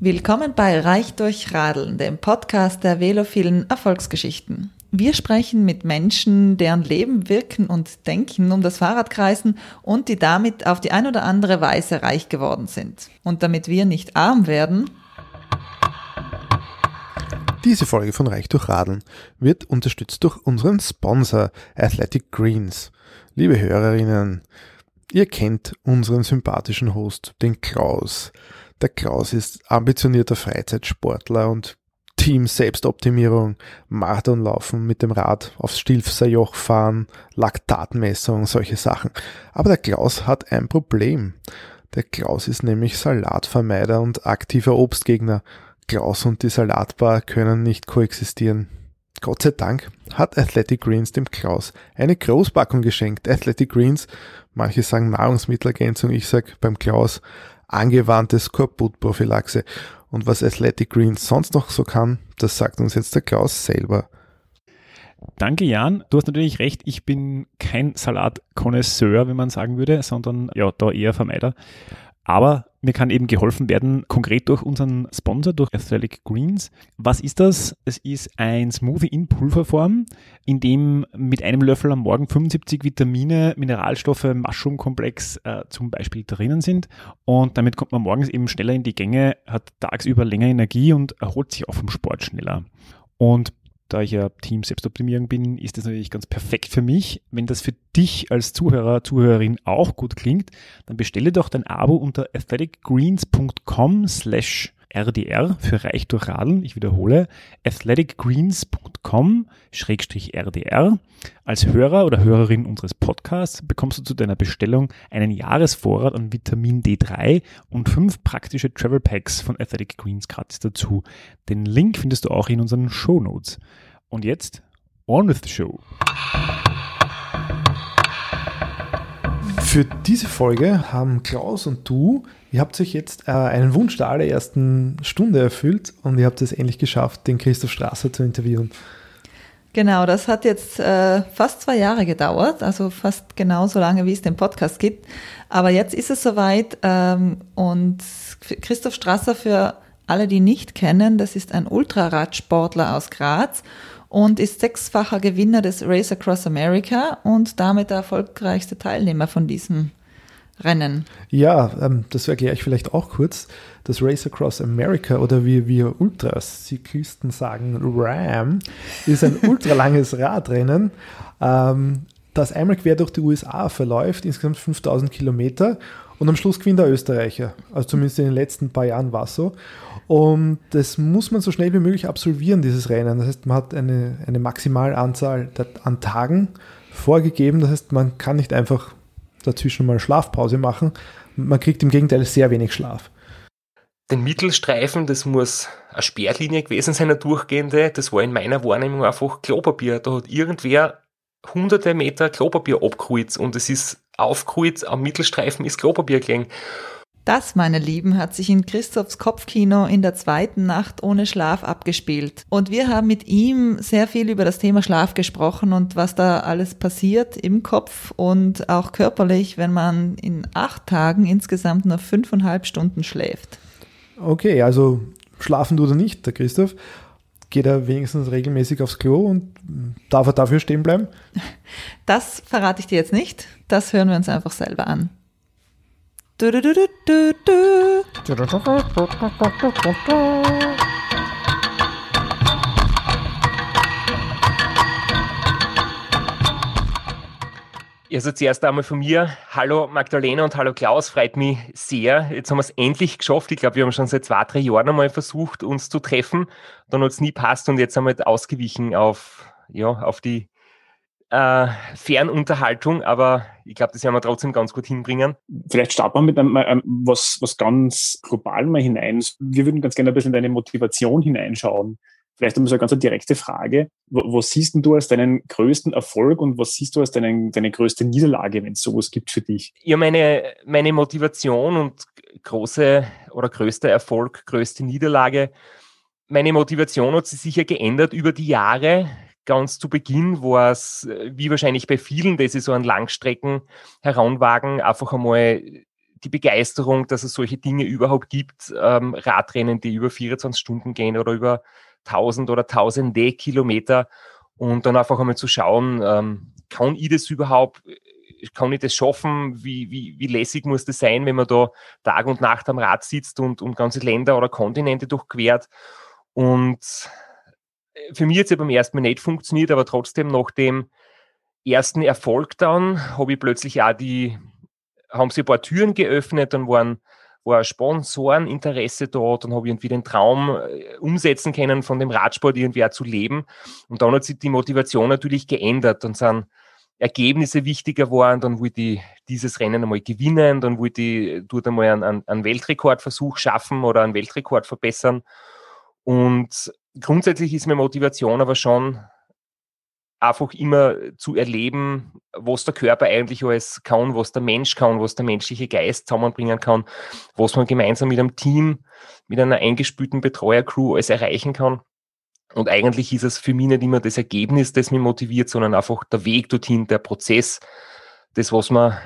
Willkommen bei Reich durch Radeln, dem Podcast der velophilen Erfolgsgeschichten. Wir sprechen mit Menschen, deren Leben, Wirken und Denken um das Fahrrad kreisen und die damit auf die ein oder andere Weise reich geworden sind. Und damit wir nicht arm werden, diese Folge von Reich durch Radeln wird unterstützt durch unseren Sponsor Athletic Greens. Liebe Hörerinnen, ihr kennt unseren sympathischen Host, den Klaus. Der Klaus ist ambitionierter Freizeitsportler und Team Selbstoptimierung, Marathonlaufen mit dem Rad aufs Stilfser Joch fahren, Laktatmessung, solche Sachen. Aber der Klaus hat ein Problem. Der Klaus ist nämlich Salatvermeider und aktiver Obstgegner. Klaus und die Salatbar können nicht koexistieren. Gott sei Dank hat Athletic Greens dem Klaus eine Großpackung geschenkt. Athletic Greens, manche sagen Nahrungsmittelergänzung, ich sag beim Klaus angewandte Skorbutprophylaxe. Und was Athletic Greens sonst noch so kann, das sagt uns jetzt der Klaus selber. Danke, Jan. Du hast natürlich recht, ich bin kein Salatkonnoisseur, wie man sagen würde, sondern ja, da eher Vermeider. Aber mir kann eben geholfen werden, konkret durch unseren Sponsor, durch Athletic Greens. Was ist das? Es ist ein Smoothie in Pulverform, in dem mit einem Löffel am Morgen 75 Vitamine, Mineralstoffe, Mushroom-Komplex äh, zum Beispiel drinnen sind. Und damit kommt man morgens eben schneller in die Gänge, hat tagsüber länger Energie und erholt sich auch vom Sport schneller. Und da ich ja Team Selbstoptimierung bin, ist das natürlich ganz perfekt für mich. Wenn das für dich als Zuhörer, Zuhörerin auch gut klingt, dann bestelle doch dein Abo unter athleticgreens.com slash RDR für Reich durch Radeln. Ich wiederhole, athleticgreens.com-RDR. Als Hörer oder Hörerin unseres Podcasts bekommst du zu deiner Bestellung einen Jahresvorrat an Vitamin D3 und fünf praktische Travel Packs von Athletic Greens gratis dazu. Den Link findest du auch in unseren Show Notes. Und jetzt, on with the show. Für diese Folge haben Klaus und du, ihr habt euch jetzt äh, einen Wunsch der allerersten Stunde erfüllt und ihr habt es endlich geschafft, den Christoph Strasser zu interviewen. Genau, das hat jetzt äh, fast zwei Jahre gedauert, also fast genauso lange, wie es den Podcast gibt. Aber jetzt ist es soweit ähm, und Christoph Strasser für alle, die nicht kennen, das ist ein Ultraradsportler aus Graz und ist sechsfacher Gewinner des Race Across America und damit der erfolgreichste Teilnehmer von diesem Rennen. Ja, ähm, das erkläre ich vielleicht auch kurz. Das Race Across America oder wie wir Ultracyklisten sagen, RAM, ist ein ultralanges Radrennen, ähm, das einmal quer durch die USA verläuft, insgesamt 5000 Kilometer und am Schluss gewinnt der Österreicher. Also zumindest in den letzten paar Jahren war es so. Und das muss man so schnell wie möglich absolvieren, dieses Rennen. Das heißt, man hat eine, eine Maximalanzahl an Tagen vorgegeben. Das heißt, man kann nicht einfach dazwischen mal Schlafpause machen. Man kriegt im Gegenteil sehr wenig Schlaf. Den Mittelstreifen, das muss eine Sperrlinie gewesen sein, eine durchgehende. Das war in meiner Wahrnehmung einfach Klopapier. Da hat irgendwer hunderte Meter Klopapier abgeholt und es ist aufgeholt, am Mittelstreifen ist Klopapier gelegen. Das, meine Lieben, hat sich in Christophs Kopfkino in der zweiten Nacht ohne Schlaf abgespielt. Und wir haben mit ihm sehr viel über das Thema Schlaf gesprochen und was da alles passiert im Kopf und auch körperlich, wenn man in acht Tagen insgesamt nur fünfeinhalb Stunden schläft. Okay, also schlafen du oder nicht, der Christoph? Geht er wenigstens regelmäßig aufs Klo und darf er dafür stehen bleiben? Das verrate ich dir jetzt nicht. Das hören wir uns einfach selber an. Also zuerst einmal von mir, hallo Magdalena und hallo Klaus, freut mich sehr. Jetzt haben wir es endlich geschafft. Ich glaube, wir haben schon seit zwei, drei Jahren einmal versucht, uns zu treffen. Dann hat es nie passt und jetzt haben wir ausgewichen auf, ja, auf die äh, Fernunterhaltung, aber ich glaube, das werden wir trotzdem ganz gut hinbringen. Vielleicht starten wir mit einem, einem, was, was ganz global mal hinein. Wir würden ganz gerne ein bisschen in deine Motivation hineinschauen. Vielleicht einmal so eine ganz direkte Frage. Was siehst du als deinen größten Erfolg und was siehst du als deinen, deine größte Niederlage, wenn es sowas gibt für dich? Ja, meine, meine Motivation und große oder größter Erfolg, größte Niederlage. Meine Motivation hat sich sicher geändert über die Jahre. Ganz zu Beginn war es, wie wahrscheinlich bei vielen, die sich so an Langstrecken heranwagen, einfach einmal die Begeisterung, dass es solche Dinge überhaupt gibt, ähm, Radrennen, die über 24 Stunden gehen oder über 1000 oder tausende Kilometer. Und dann einfach einmal zu schauen, ähm, kann ich das überhaupt, kann ich das schaffen, wie, wie, wie lässig muss das sein, wenn man da Tag und Nacht am Rad sitzt und, und ganze Länder oder Kontinente durchquert? Und äh, für mich ja beim ersten Mal nicht funktioniert, aber trotzdem nach dem ersten Erfolg dann habe ich plötzlich auch die, haben sie ein paar Türen geöffnet, dann waren, war Sponsoreninteresse da, dann habe ich irgendwie den Traum äh, umsetzen können, von dem Radsport irgendwie auch zu leben. Und dann hat sich die Motivation natürlich geändert. Dann sind Ergebnisse wichtiger geworden, dann wollte ich dieses Rennen einmal gewinnen, dann wollte ich dort einmal einen, einen Weltrekordversuch schaffen oder einen Weltrekord verbessern. Und grundsätzlich ist meine Motivation aber schon einfach immer zu erleben, was der Körper eigentlich alles kann, was der Mensch kann, was der menschliche Geist zusammenbringen kann, was man gemeinsam mit einem Team, mit einer eingespülten Betreuercrew alles erreichen kann. Und eigentlich ist es für mich nicht immer das Ergebnis, das mich motiviert, sondern einfach der Weg dorthin, der Prozess, das, was man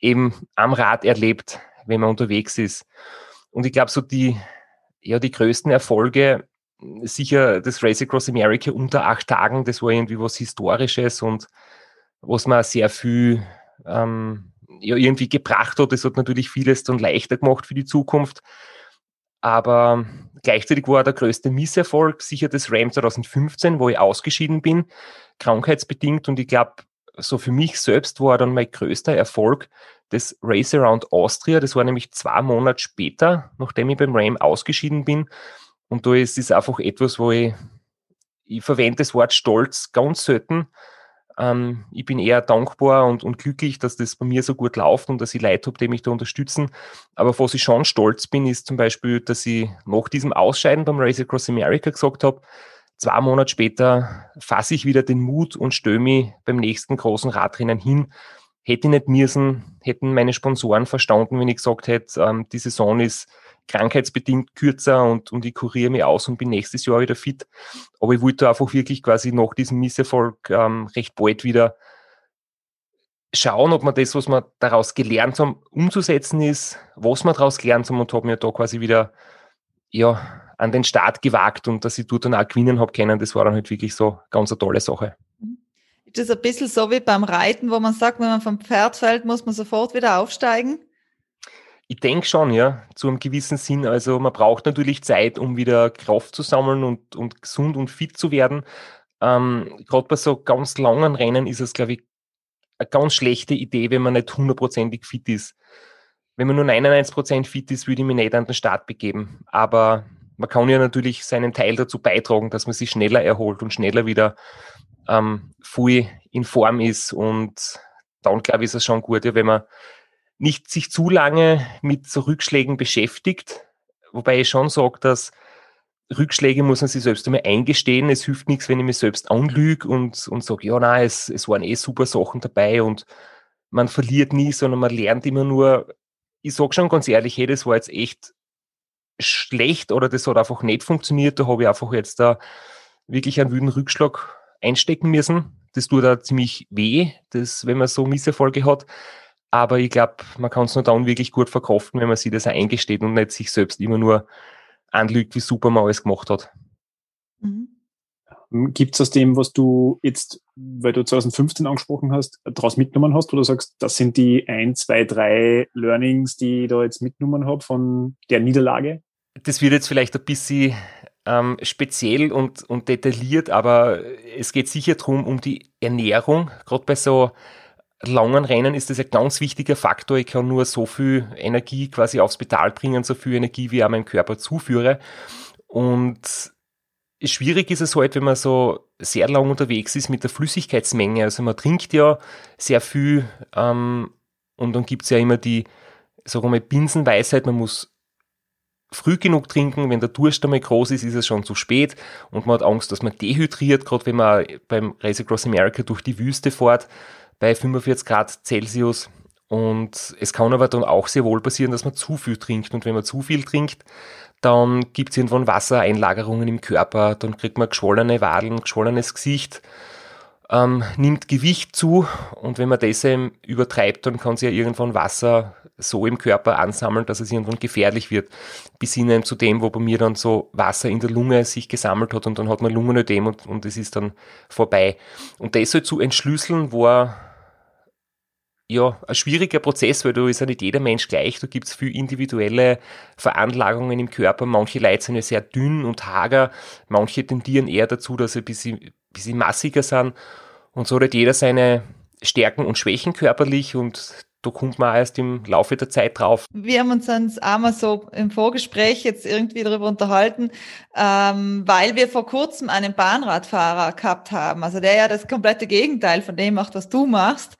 eben am Rad erlebt, wenn man unterwegs ist. Und ich glaube, so die, ja, die größten Erfolge sicher das Race Across America unter acht Tagen, das war irgendwie was Historisches und was man sehr viel ähm, ja, irgendwie gebracht hat. Das hat natürlich vieles dann leichter gemacht für die Zukunft. Aber gleichzeitig war der größte Misserfolg sicher das Ram 2015, wo ich ausgeschieden bin, krankheitsbedingt. Und ich glaube, so für mich selbst war dann mein größter Erfolg das Race Around Austria. Das war nämlich zwei Monate später, nachdem ich beim Ram ausgeschieden bin. Und da ist es einfach etwas, wo ich, ich verwende das Wort Stolz ganz selten. Ähm, ich bin eher dankbar und, und glücklich, dass das bei mir so gut läuft und dass ich Leute habe, die mich da unterstützen. Aber was ich schon stolz bin, ist zum Beispiel, dass ich nach diesem Ausscheiden beim Race Across America gesagt habe, zwei Monate später fasse ich wieder den Mut und stöme mich beim nächsten großen Radrennen hin. Hätte ich nicht müssen, hätten meine Sponsoren verstanden, wenn ich gesagt hätte, ähm, die Saison ist krankheitsbedingt kürzer und, und ich kuriere mich aus und bin nächstes Jahr wieder fit. Aber ich wollte einfach wirklich quasi nach diesem Misserfolg ähm, recht bald wieder schauen, ob man das, was wir daraus gelernt haben, umzusetzen ist, was wir daraus gelernt haben und habe mir da quasi wieder ja, an den Start gewagt und dass ich dort dann auch gewinnen habe können, das war dann halt wirklich so ganz eine tolle Sache. Ist das ein bisschen so wie beim Reiten, wo man sagt, wenn man vom Pferd fällt, muss man sofort wieder aufsteigen? Ich denke schon, ja, zu einem gewissen Sinn. Also man braucht natürlich Zeit, um wieder Kraft zu sammeln und, und gesund und fit zu werden. Ähm, Gerade bei so ganz langen Rennen ist es, glaube ich, eine ganz schlechte Idee, wenn man nicht hundertprozentig fit ist. Wenn man nur 99% fit ist, würde ich mich nicht an den Start begeben. Aber man kann ja natürlich seinen Teil dazu beitragen, dass man sich schneller erholt und schneller wieder ähm, voll in Form ist. Und dann, glaube ich, ist es schon gut, ja, wenn man nicht sich zu lange mit so Rückschlägen beschäftigt, wobei ich schon sage, dass Rückschläge muss man sich selbst einmal eingestehen. Es hilft nichts, wenn ich mich selbst anlüge und, und sage, ja, nein, es, es waren eh super Sachen dabei und man verliert nie, sondern man lernt immer nur, ich sage schon ganz ehrlich, hey, das war jetzt echt schlecht oder das hat einfach nicht funktioniert. Da habe ich einfach jetzt da wirklich einen wüden Rückschlag einstecken müssen. Das tut da ziemlich weh, das, wenn man so Misserfolge hat. Aber ich glaube, man kann es nur dann wirklich gut verkraften, wenn man sich das auch eingesteht und nicht sich selbst immer nur anlügt, wie super man alles gemacht hat. Mhm. Gibt es aus dem, was du jetzt, weil du 2015 angesprochen hast, daraus mitgenommen hast, wo du sagst, das sind die ein, zwei, drei Learnings, die ich da jetzt mitgenommen habe von der Niederlage? Das wird jetzt vielleicht ein bisschen ähm, speziell und, und detailliert, aber es geht sicher darum, um die Ernährung, gerade bei so langen Rennen ist das ein ganz wichtiger Faktor. Ich kann nur so viel Energie quasi aufs Pedal bringen, so viel Energie, wie ich meinem Körper zuführe. Und schwierig ist es halt, wenn man so sehr lang unterwegs ist mit der Flüssigkeitsmenge. Also man trinkt ja sehr viel ähm, und dann gibt's ja immer die, sagen wir mal, Binsenweisheit, man muss früh genug trinken, wenn der Durst einmal groß ist, ist es schon zu spät und man hat Angst, dass man dehydriert, gerade wenn man beim Race Across America durch die Wüste fährt bei 45 Grad Celsius. Und es kann aber dann auch sehr wohl passieren, dass man zu viel trinkt. Und wenn man zu viel trinkt, dann gibt es irgendwann Wassereinlagerungen im Körper, dann kriegt man geschwollene Wadeln, geschwollenes Gesicht. Ähm, nimmt Gewicht zu und wenn man das eben übertreibt, dann kann sich ja irgendwann Wasser so im Körper ansammeln, dass es irgendwann gefährlich wird, bis hin zu dem, wo bei mir dann so Wasser in der Lunge sich gesammelt hat und dann hat man Lungenödem und, und es ist dann vorbei. Und das halt zu entschlüsseln war ja, ein schwieriger Prozess, weil da ist ja nicht jeder Mensch gleich. Da gibt es viel individuelle Veranlagungen im Körper. Manche Leute sind ja sehr dünn und hager, manche tendieren eher dazu, dass sie ein bisschen, bisschen massiger sind. Und so hat jeder seine Stärken und Schwächen körperlich und da kommt man erst im Laufe der Zeit drauf. Wir haben uns dann einmal so im Vorgespräch jetzt irgendwie darüber unterhalten, ähm, weil wir vor kurzem einen Bahnradfahrer gehabt haben, also der ja das komplette Gegenteil von dem macht, was du machst.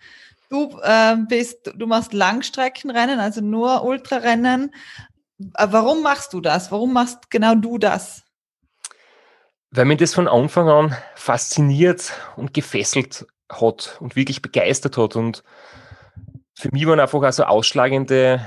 Du äh, bist, du machst Langstreckenrennen, also nur Ultrarennen. Äh, warum machst du das? Warum machst genau du das? Weil mich das von Anfang an fasziniert und gefesselt hat und wirklich begeistert hat. Und für mich waren einfach also ausschlagende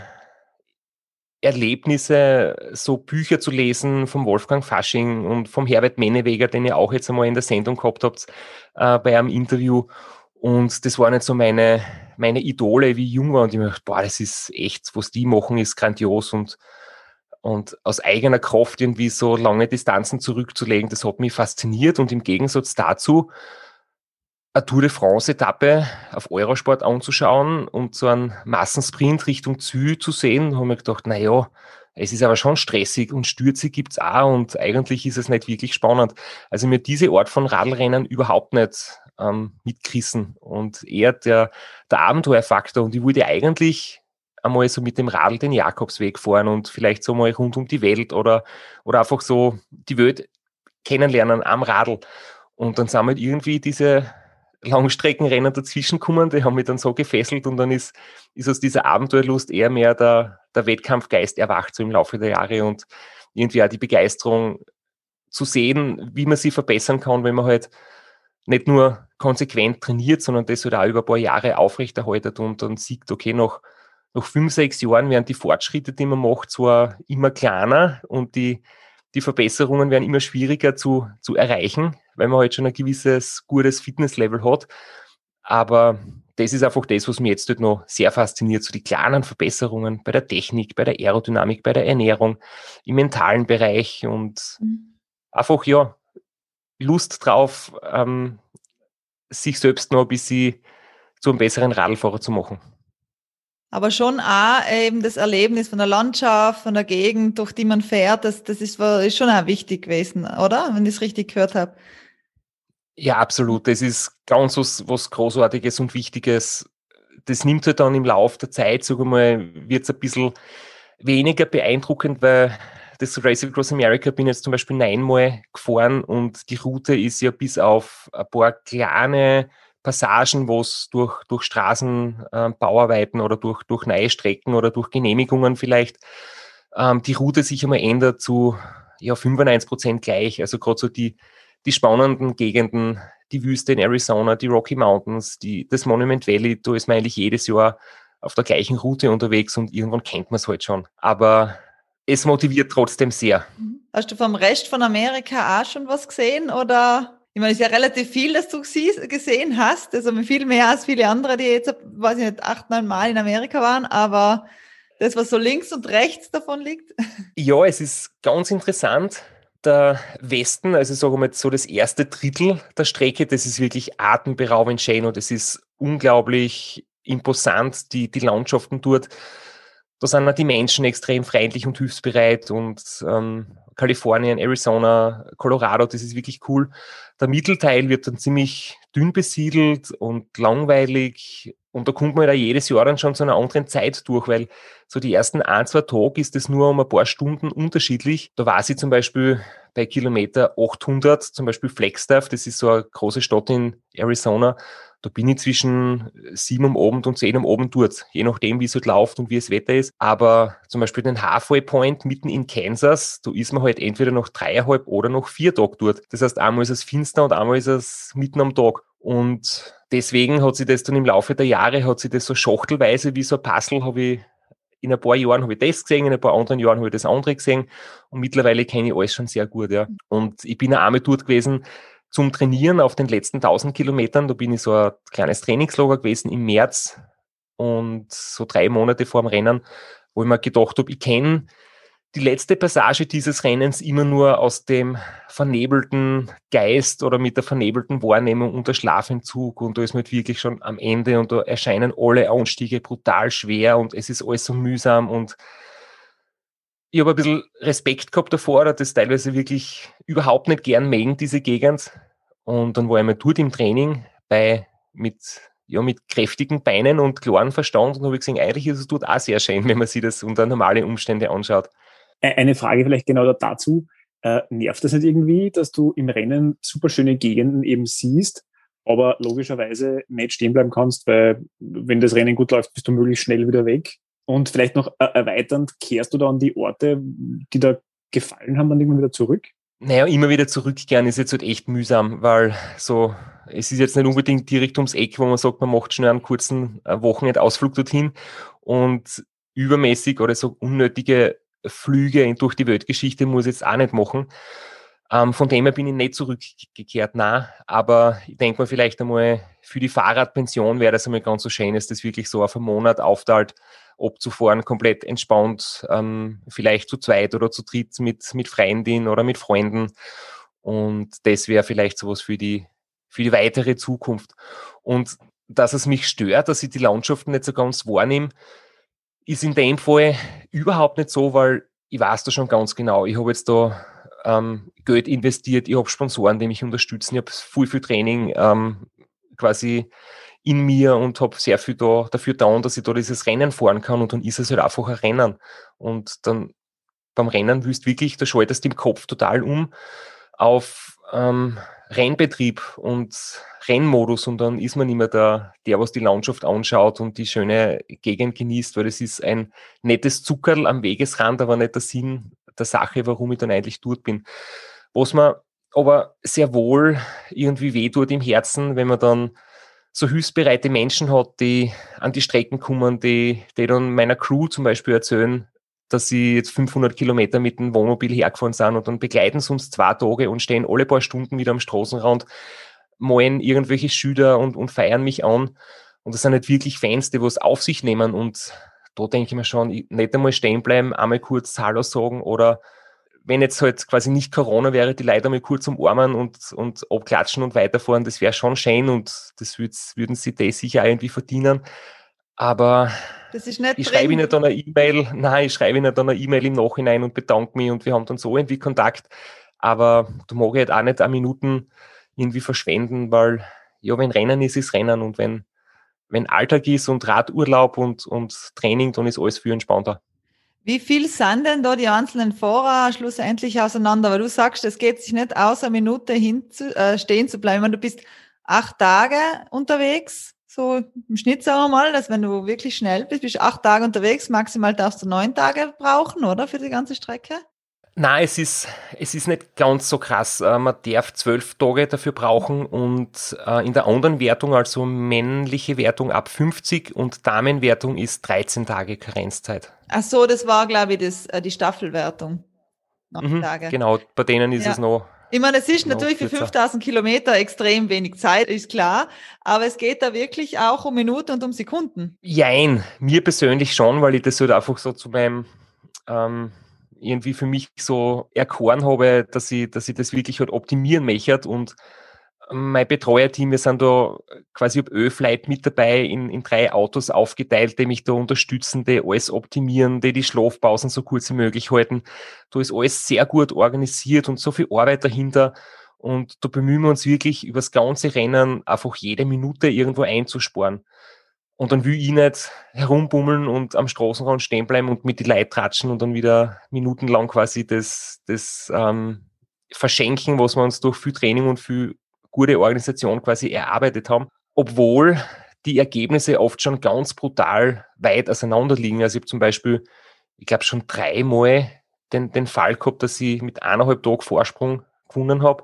Erlebnisse, so Bücher zu lesen vom Wolfgang Fasching und vom Herbert Menneweger, den ihr auch jetzt einmal in der Sendung gehabt habt, äh, bei einem Interview. Und das waren jetzt so meine, meine Idole, wie ich jung war. Und ich gedacht, boah, das ist echt, was die machen, ist grandios. Und, und aus eigener Kraft irgendwie so lange Distanzen zurückzulegen, das hat mich fasziniert. Und im Gegensatz dazu, eine Tour de France-Etappe auf Eurosport anzuschauen und so einen Massensprint Richtung Ziel zu sehen, habe ich gedacht, na ja, es ist aber schon stressig und Stürze gibt's auch und eigentlich ist es nicht wirklich spannend. Also mir diese Art von Radlrennen überhaupt nicht ähm, mitgerissen und eher der, der Abenteuerfaktor. Und ich wollte eigentlich einmal so mit dem Radl den Jakobsweg fahren und vielleicht so mal rund um die Welt oder, oder einfach so die Welt kennenlernen am Radl. Und dann sind halt irgendwie diese Langstreckenrennen dazwischen gekommen, die haben mich dann so gefesselt und dann ist, ist aus dieser Abenteuerlust eher mehr der, der Wettkampfgeist erwacht, so im Laufe der Jahre und irgendwie auch die Begeisterung zu sehen, wie man sie verbessern kann, wenn man halt nicht nur konsequent trainiert, sondern das halt auch über ein paar Jahre aufrechterhaltet und dann sieht, okay, nach, nach fünf, sechs Jahren werden die Fortschritte, die man macht, zwar immer kleiner und die, die Verbesserungen werden immer schwieriger zu, zu erreichen, weil man halt schon ein gewisses gutes Fitnesslevel hat. Aber das ist einfach das, was mich jetzt halt noch sehr fasziniert, so die kleinen Verbesserungen bei der Technik, bei der Aerodynamik, bei der Ernährung, im mentalen Bereich und mhm. einfach, ja, Lust drauf, ähm, sich selbst noch ein bisschen zu einem besseren Radlfahrer zu machen. Aber schon auch eben das Erlebnis von der Landschaft, von der Gegend, durch die man fährt, das, das ist, ist schon auch wichtig gewesen, oder? Wenn ich es richtig gehört habe. Ja, absolut. Das ist ganz was, was Großartiges und Wichtiges. Das nimmt halt dann im Laufe der Zeit, sag mal, wird es ein bisschen weniger beeindruckend, weil das Race Across America bin jetzt zum Beispiel neunmal gefahren und die Route ist ja bis auf ein paar kleine Passagen, wo es durch, durch Straßenbauarbeiten äh, oder durch, durch neue Strecken oder durch Genehmigungen vielleicht ähm, die Route sich einmal ändert zu ja, 95 Prozent gleich. Also gerade so die, die spannenden Gegenden, die Wüste in Arizona, die Rocky Mountains, die, das Monument Valley, da ist man eigentlich jedes Jahr auf der gleichen Route unterwegs und irgendwann kennt man es halt schon. Aber es motiviert trotzdem sehr. Hast du vom Rest von Amerika auch schon was gesehen oder? Ich meine, es ist ja relativ viel, dass du gesehen hast, also viel mehr als viele andere, die jetzt, weiß ich nicht, acht, neun Mal in Amerika waren, aber das, was so links und rechts davon liegt? Ja, es ist ganz interessant. Der Westen, also sagen wir mal so das erste Drittel der Strecke, das ist wirklich atemberaubend schön und es ist unglaublich imposant, die, die Landschaften dort da sind auch die Menschen extrem freundlich und hilfsbereit und ähm, Kalifornien, Arizona, Colorado, das ist wirklich cool. Der Mittelteil wird dann ziemlich dünn besiedelt und langweilig und da kommt man ja jedes Jahr dann schon zu einer anderen Zeit durch, weil so die ersten ein, zwei Tage ist es nur um ein paar Stunden unterschiedlich. Da war sie zum Beispiel bei Kilometer 800, zum Beispiel Flagstaff, das ist so eine große Stadt in Arizona, da bin ich zwischen sieben am Abend und zehn am Abend dort, je nachdem, wie es halt läuft und wie das Wetter ist. Aber zum Beispiel den Halfway Point mitten in Kansas, da ist man halt entweder noch dreieinhalb oder noch vier Tage dort. Das heißt, einmal ist es finster und einmal ist es mitten am Tag. Und deswegen hat sich das dann im Laufe der Jahre, hat sich das so schachtelweise wie so ein Puzzle, habe ich in ein paar Jahren habe ich das gesehen, in ein paar anderen Jahren habe ich das andere gesehen und mittlerweile kenne ich alles schon sehr gut, ja. Und ich bin auch einmal dort gewesen, zum Trainieren auf den letzten 1000 Kilometern. Da bin ich so ein kleines Trainingslager gewesen im März und so drei Monate vor dem Rennen, wo ich mir gedacht habe, ich kenne die letzte Passage dieses Rennens immer nur aus dem vernebelten Geist oder mit der vernebelten Wahrnehmung unter Schlafentzug und da ist man wirklich schon am Ende und da erscheinen alle Anstiege brutal schwer und es ist alles so mühsam und ich habe ein bisschen Respekt gehabt davor, das teilweise wirklich überhaupt nicht gern mögen, diese Gegend. Und dann war ich mal dort im Training bei, mit, ja, mit kräftigen Beinen und klaren Verstand und habe gesehen, eigentlich ist es dort auch sehr schön, wenn man sich das unter normale Umstände anschaut. Eine Frage vielleicht genau dazu. Äh, nervt das nicht irgendwie, dass du im Rennen super schöne Gegenden eben siehst, aber logischerweise nicht stehen bleiben kannst, weil wenn das Rennen gut läuft, bist du möglichst schnell wieder weg? Und vielleicht noch äh, erweiternd, kehrst du dann die Orte, die da gefallen haben, dann irgendwann wieder zurück? Naja, immer wieder zurückkehren ist jetzt halt echt mühsam, weil so, es ist jetzt nicht unbedingt direkt ums Eck, wo man sagt, man macht schnell einen kurzen äh, Wochenendausflug dorthin und übermäßig oder so unnötige Flüge durch die Weltgeschichte muss ich jetzt auch nicht machen. Ähm, von dem her bin ich nicht zurückgekehrt, na, aber ich denke mal vielleicht einmal für die Fahrradpension wäre das einmal ganz so schön, ist das wirklich so auf einen Monat aufteilt, abzufahren, komplett entspannt, ähm, vielleicht zu zweit oder zu dritt mit, mit Freundin oder mit Freunden. Und das wäre vielleicht sowas für die, für die weitere Zukunft. Und dass es mich stört, dass ich die Landschaften nicht so ganz wahrnehme, ist in dem Fall überhaupt nicht so, weil ich weiß da schon ganz genau, ich habe jetzt da ähm, Geld investiert, ich habe Sponsoren, die mich unterstützen, ich habe viel, viel Training ähm, quasi in mir und habe sehr viel da, dafür getan, dass ich da dieses Rennen fahren kann und dann ist es halt einfach ein Rennen. Und dann beim Rennen willst wirklich, da schaltest du im Kopf total um auf ähm, Rennbetrieb und Rennmodus und dann ist man immer der, der, was die Landschaft anschaut und die schöne Gegend genießt, weil es ist ein nettes Zuckerl am Wegesrand, aber nicht der Sinn der Sache, warum ich dann eigentlich dort bin. Was man aber sehr wohl irgendwie weh tut im Herzen, wenn man dann so hilfsbereite Menschen hat, die an die Strecken kommen, die, die dann meiner Crew zum Beispiel erzählen, dass sie jetzt 500 Kilometer mit dem Wohnmobil hergefahren sind und dann begleiten sie uns zwei Tage und stehen alle paar Stunden wieder am Straßenrand, malen irgendwelche Schüler und, und feiern mich an. Und das sind nicht wirklich Fans, die was auf sich nehmen. Und da denke ich mir schon, nicht einmal stehen bleiben, einmal kurz Hallo sagen oder wenn jetzt halt quasi nicht Corona wäre, die Leute mal kurz umarmen und, und abklatschen und weiterfahren, das wäre schon schön und das würden sie das sicher irgendwie verdienen. Aber ich schreibe ihnen dann eine E-Mail, nein, ich schreibe ihnen dann eine E-Mail im Nachhinein und bedanke mich und wir haben dann so irgendwie Kontakt. Aber da mag ich halt auch nicht eine Minuten irgendwie verschwenden, weil ja, wenn Rennen ist, ist Rennen und wenn, wenn Alltag ist und Radurlaub und, und Training, dann ist alles viel entspannter. Wie viel sind denn da die einzelnen Fahrer schlussendlich auseinander? Weil du sagst, es geht sich nicht aus, eine Minute hin zu, äh, stehen zu bleiben. Du bist acht Tage unterwegs, so im Schnitt sagen wir mal, dass wenn du wirklich schnell bist, bist du acht Tage unterwegs, maximal darfst du neun Tage brauchen, oder, für die ganze Strecke? Nein, es ist, es ist nicht ganz so krass. Äh, man darf zwölf Tage dafür brauchen und äh, in der anderen Wertung, also männliche Wertung ab 50 und Damenwertung ist 13 Tage Karenzzeit. Ach so, das war, glaube ich, das, äh, die Staffelwertung. Mhm, genau, bei denen ist ja. es noch. Ich meine, es ist natürlich für 5000 Kilometer extrem wenig Zeit, ist klar, aber es geht da wirklich auch um Minuten und um Sekunden. Jein, mir persönlich schon, weil ich das halt einfach so zu meinem ähm, irgendwie für mich so erkoren habe, dass ich, dass ich das wirklich halt optimieren möchte und mein Betreuerteam, wir sind da quasi ob Ö-Flight mit dabei, in, in drei Autos aufgeteilt, die mich da unterstützen, die alles optimieren, die die Schlafpausen so kurz wie möglich halten. Da ist alles sehr gut organisiert und so viel Arbeit dahinter. Und da bemühen wir uns wirklich, übers ganze Rennen einfach jede Minute irgendwo einzusparen. Und dann will ich nicht herumbummeln und am Straßenrand stehen bleiben und mit die Leute tratschen und dann wieder minutenlang quasi das, das ähm, verschenken, was wir uns durch viel Training und viel gute Organisation quasi erarbeitet haben, obwohl die Ergebnisse oft schon ganz brutal weit auseinander liegen. Also ich habe zum Beispiel, ich glaube, schon dreimal den, den Fall gehabt, dass ich mit eineinhalb Tagen Vorsprung gewonnen habe.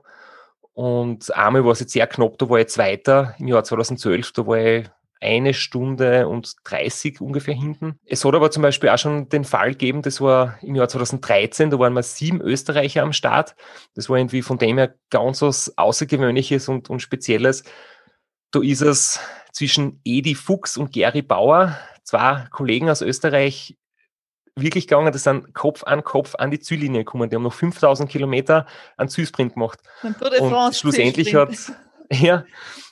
Und einmal war es jetzt sehr knapp, da war ich Zweiter im Jahr 2012, da war ich eine Stunde und 30 ungefähr hinten. Es hat aber zum Beispiel auch schon den Fall gegeben, das war im Jahr 2013, da waren wir sieben Österreicher am Start. Das war irgendwie von dem her ganz was Außergewöhnliches und, und Spezielles. Da ist es zwischen Edi Fuchs und Gary Bauer, zwei Kollegen aus Österreich, wirklich gegangen. Das sind Kopf an Kopf an die Ziellinie gekommen. Die haben noch 5000 Kilometer an Zielsprint gemacht. Und schlussendlich hat, ja,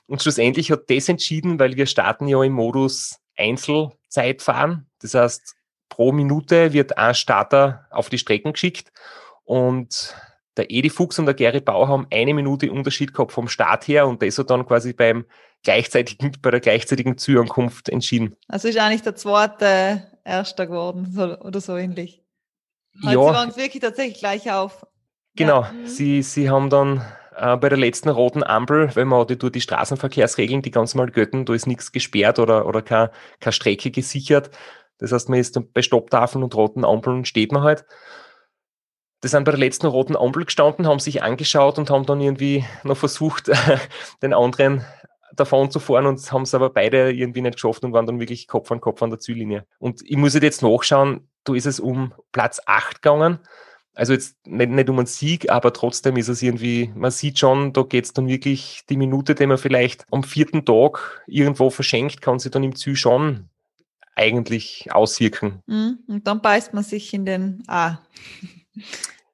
und schlussendlich hat das entschieden, weil wir starten ja im Modus Einzelzeitfahren. Das heißt, pro Minute wird ein Starter auf die Strecken geschickt und der Edi Fuchs und der Gary Bauer haben eine Minute Unterschied gehabt vom Start her und das hat dann quasi beim gleichzeitigen, bei der gleichzeitigen Zuankunft entschieden. Also ist eigentlich der zweite Erster geworden so, oder so ähnlich. ja. Sie waren wirklich tatsächlich gleich auf. Genau, ja. Mhm. sie, sie haben dann äh, bei der letzten roten Ampel, wenn man die, durch die Straßenverkehrsregeln, die ganz mal götten, da ist nichts gesperrt oder, oder keine, keine Strecke gesichert. Das heißt, man ist bei Stopptafeln und roten Ampeln steht man halt. Die sind bei der letzten roten Ampel gestanden, haben sich angeschaut und haben dann irgendwie noch versucht, den anderen davon zu fahren und haben es aber beide irgendwie nicht geschafft und waren dann wirklich Kopf an Kopf an der Ziellinie. Und ich muss jetzt nachschauen, da ist es um Platz 8 gegangen also jetzt nicht, nicht um einen Sieg, aber trotzdem ist es irgendwie, man sieht schon, da geht es dann wirklich die Minute, die man vielleicht am vierten Tag irgendwo verschenkt, kann sich dann im Ziel schon eigentlich auswirken. Mhm, und dann beißt man sich in den A.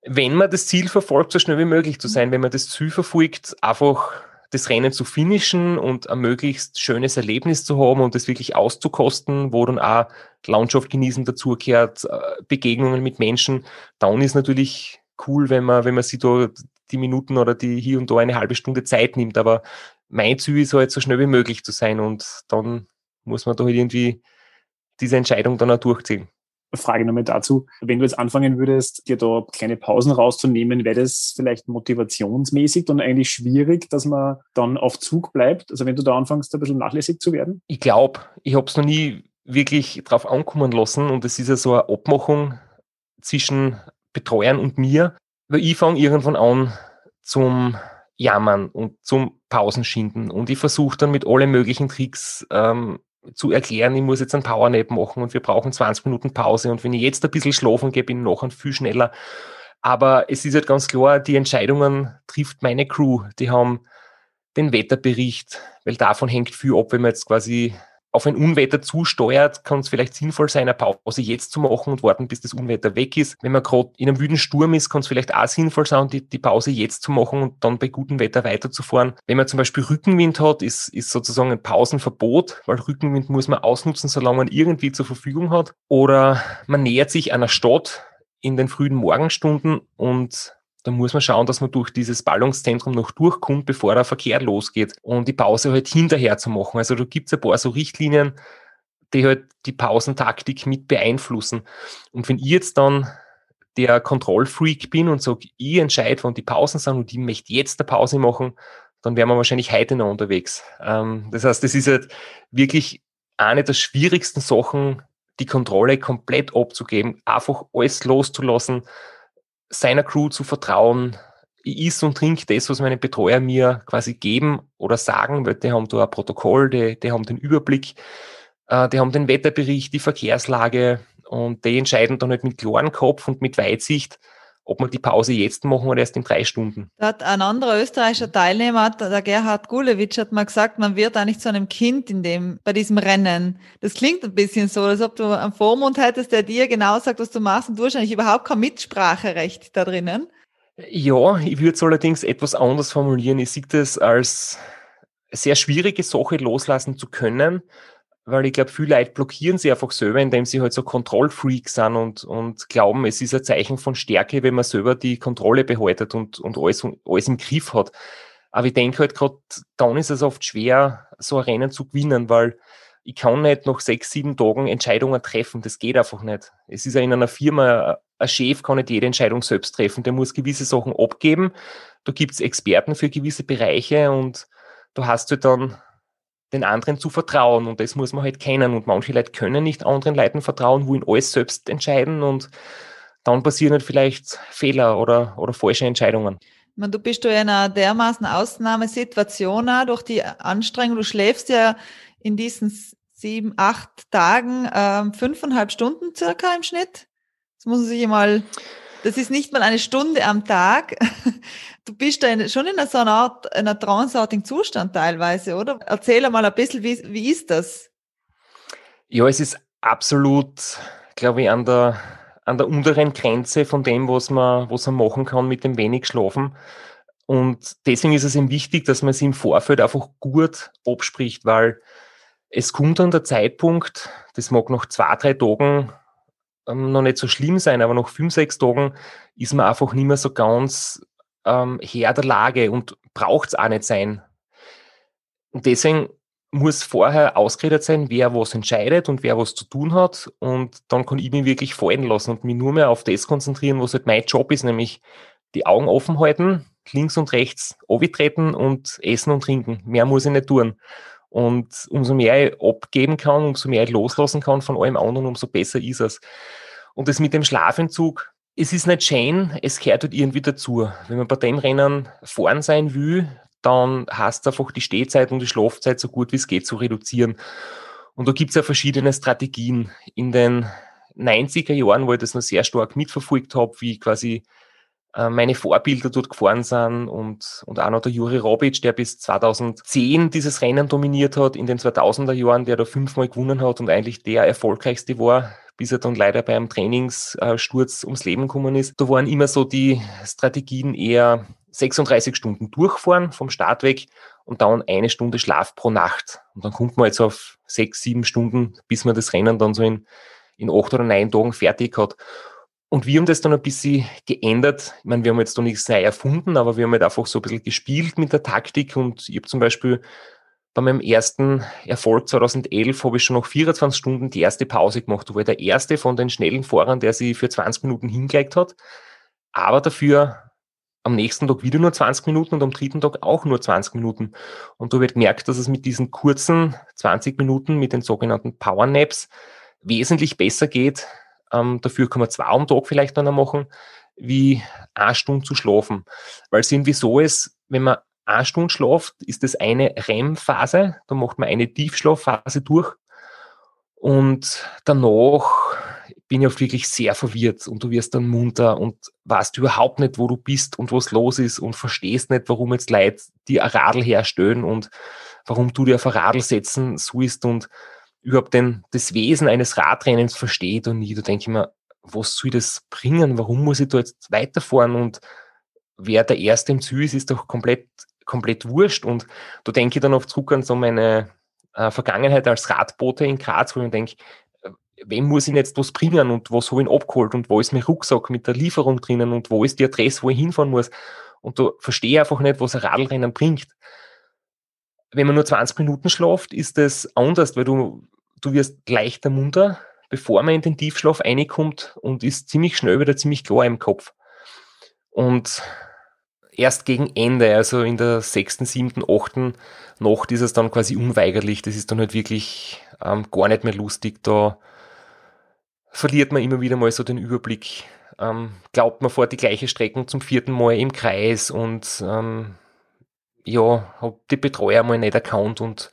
Wenn man das Ziel verfolgt, so schnell wie möglich zu sein, wenn man das Ziel verfolgt, einfach das Rennen zu finishen und ein möglichst schönes Erlebnis zu haben und das wirklich auszukosten, wo dann auch Landschaft genießen dazugehört, äh, Begegnungen mit Menschen, dann ist natürlich cool, wenn man, wenn man sich da die Minuten oder die hier und da eine halbe Stunde Zeit nimmt. Aber mein Ziel ist halt so schnell wie möglich zu sein und dann muss man da halt irgendwie diese Entscheidung dann auch durchziehen. Frage nochmal dazu. Wenn du jetzt anfangen würdest, dir da kleine Pausen rauszunehmen, wäre das vielleicht motivationsmäßig dann eigentlich schwierig, dass man dann auf Zug bleibt? Also wenn du da anfängst, ein bisschen nachlässig zu werden? Ich glaube, ich habe es noch nie wirklich drauf ankommen lassen und es ist ja so eine Abmachung zwischen Betreuern und mir, weil ich fange irgendwann an zum Jammern und zum Pausenschinden und ich versuche dann mit allen möglichen Tricks ähm, zu erklären, ich muss jetzt einen Powernap machen und wir brauchen 20 Minuten Pause und wenn ich jetzt ein bisschen schlafen gehe, bin ich nachher viel schneller. Aber es ist halt ganz klar, die Entscheidungen trifft meine Crew. Die haben den Wetterbericht, weil davon hängt viel ab, wenn man jetzt quasi auf ein Unwetter zusteuert, kann es vielleicht sinnvoll sein, eine Pause jetzt zu machen und warten, bis das Unwetter weg ist. Wenn man gerade in einem wüden Sturm ist, kann es vielleicht auch sinnvoll sein, die, die Pause jetzt zu machen und dann bei gutem Wetter weiterzufahren. Wenn man zum Beispiel Rückenwind hat, ist, ist sozusagen ein Pausenverbot, weil Rückenwind muss man ausnutzen, solange man irgendwie zur Verfügung hat. Oder man nähert sich einer Stadt in den frühen Morgenstunden und da muss man schauen, dass man durch dieses Ballungszentrum noch durchkommt, bevor der Verkehr losgeht und die Pause halt hinterher zu machen. Also da gibt es ein paar so Richtlinien, die halt die Pausentaktik mit beeinflussen. Und wenn ich jetzt dann der Kontrollfreak bin und sage, ich entscheide, wann die Pausen sind und ich möchte jetzt eine Pause machen, dann wären wir wahrscheinlich heute noch unterwegs. Ähm, das heißt, das ist halt wirklich eine der schwierigsten Sachen, die Kontrolle komplett abzugeben, einfach alles loszulassen, seiner Crew zu vertrauen. Ich is und trinke das, was meine Betreuer mir quasi geben oder sagen, weil die haben da ein Protokoll, die, die haben den Überblick, äh, die haben den Wetterbericht, die Verkehrslage und die entscheiden dann halt mit klarem Kopf und mit Weitsicht, ob wir die Pause jetzt machen oder erst in drei Stunden. Da hat ein anderer österreichischer Teilnehmer, der Gerhard Gulewitsch, hat mal gesagt, man wird eigentlich zu einem Kind in dem, bei diesem Rennen. Das klingt ein bisschen so, als ob du einen Vormund hättest, der dir genau sagt, was du machst und du hast eigentlich überhaupt kein Mitspracherecht da drinnen. Ja, ich würde es allerdings etwas anders formulieren. Ich sehe das als sehr schwierige Sache loslassen zu können, weil ich glaube, viele Leute blockieren sie einfach selber, indem sie halt so Kontrollfreaks sind und, und glauben, es ist ein Zeichen von Stärke, wenn man selber die Kontrolle behaltet und, und alles, alles im Griff hat. Aber ich denke halt gerade, dann ist es oft schwer, so ein Rennen zu gewinnen, weil ich kann nicht nach sechs, sieben Tagen Entscheidungen treffen. Das geht einfach nicht. Es ist ja in einer Firma, ein Chef kann nicht jede Entscheidung selbst treffen. Der muss gewisse Sachen abgeben. Da gibt es Experten für gewisse Bereiche und du hast halt dann den anderen zu vertrauen. Und das muss man halt kennen. Und manche Leute können nicht anderen Leuten vertrauen, wollen alles selbst entscheiden und dann passieren halt vielleicht Fehler oder, oder falsche Entscheidungen. Ich meine, du bist du in einer dermaßen Ausnahmesituation auch durch die Anstrengung. Du schläfst ja in diesen sieben, acht Tagen ähm, fünfeinhalb Stunden circa im Schnitt. Das muss man sich mal, das ist nicht mal eine Stunde am Tag. Du bist da in, schon in so einer Art, einer tranceartigen Zustand teilweise, oder? Erzähl mal ein bisschen, wie, wie ist das? Ja, es ist absolut, glaube ich, an der, an der unteren Grenze von dem, was man, was man machen kann mit dem wenig Schlafen. Und deswegen ist es eben wichtig, dass man sich im Vorfeld einfach gut abspricht, weil es kommt dann der Zeitpunkt, das mag nach zwei, drei Tagen ähm, noch nicht so schlimm sein, aber nach fünf, sechs Tagen ist man einfach nicht mehr so ganz ähm, Herr der Lage und braucht es auch nicht sein. Und deswegen muss vorher ausgeredet sein, wer was entscheidet und wer was zu tun hat. Und dann kann ich mich wirklich fallen lassen und mich nur mehr auf das konzentrieren, was halt mein Job ist, nämlich die Augen offen halten, links und rechts treten und essen und trinken. Mehr muss ich nicht tun. Und umso mehr ich abgeben kann, umso mehr ich loslassen kann von allem anderen, umso besser ist es. Und das mit dem Schlafentzug, es ist nicht schön, es gehört halt irgendwie dazu. Wenn man bei dem Rennen vorn sein will, dann es einfach, die Stehzeit und die Schlafzeit so gut wie es geht zu reduzieren. Und da gibt es ja verschiedene Strategien. In den 90er Jahren, wo ich das noch sehr stark mitverfolgt habe, wie quasi meine Vorbilder dort gefahren sind und, und auch noch der Juri Robic, der bis 2010 dieses Rennen dominiert hat, in den 2000er Jahren, der da fünfmal gewonnen hat und eigentlich der erfolgreichste war, bis er dann leider beim Trainingssturz ums Leben gekommen ist. Da waren immer so die Strategien eher 36 Stunden durchfahren vom Start weg und dann eine Stunde Schlaf pro Nacht. Und dann kommt man jetzt auf sechs, sieben Stunden, bis man das Rennen dann so in, in acht oder neun Tagen fertig hat. Und wir haben das dann ein bisschen geändert. Ich meine, wir haben jetzt noch nichts neu erfunden, aber wir haben halt einfach so ein bisschen gespielt mit der Taktik. Und ich habe zum Beispiel bei meinem ersten Erfolg 2011 habe ich schon nach 24 Stunden die erste Pause gemacht. Da war der erste von den schnellen Fahrern, der sie für 20 Minuten hingelegt hat. Aber dafür am nächsten Tag wieder nur 20 Minuten und am dritten Tag auch nur 20 Minuten. Und da wird gemerkt, dass es mit diesen kurzen 20 Minuten, mit den sogenannten Power Naps, wesentlich besser geht, ähm, dafür kann man zwei am Tag vielleicht dann machen, wie eine Stunde zu schlafen. Weil es irgendwie so ist, wenn man eine Stunde schlaft, ist das eine REM-Phase, da macht man eine Tiefschlafphase durch und danach bin ich auch wirklich sehr verwirrt und du wirst dann munter und weißt überhaupt nicht, wo du bist und was los ist und verstehst nicht, warum jetzt Leute die ein Radl herstellen und warum du dir auf ein Radl setzen sollst und überhaupt den, das Wesen eines Radrennens versteht und nie. Da denke ich mir, was soll das bringen? Warum muss ich da jetzt weiterfahren? Und wer der Erste im Ziel ist, ist doch komplett, komplett wurscht. Und da denke ich dann oft zurück an so meine äh, Vergangenheit als Radbote in Graz, wo ich mir denke, äh, wem muss ich jetzt was bringen und was habe ich abgeholt und wo ist mein Rucksack mit der Lieferung drinnen und wo ist die Adresse, wo ich hinfahren muss. Und da verstehe ich einfach nicht, was ein Radlrennen bringt wenn man nur 20 Minuten schlaft, ist das anders, weil du, du wirst leichter munter, bevor man in den Tiefschlaf reinkommt und ist ziemlich schnell wieder ziemlich klar im Kopf. Und erst gegen Ende, also in der sechsten, siebten, achten Nacht ist es dann quasi unweigerlich. Das ist dann halt wirklich ähm, gar nicht mehr lustig. Da verliert man immer wieder mal so den Überblick. Ähm, glaubt man vor die gleiche Strecken zum vierten Mal im Kreis und ähm, ja, hab die Betreuer mal nicht erkannt und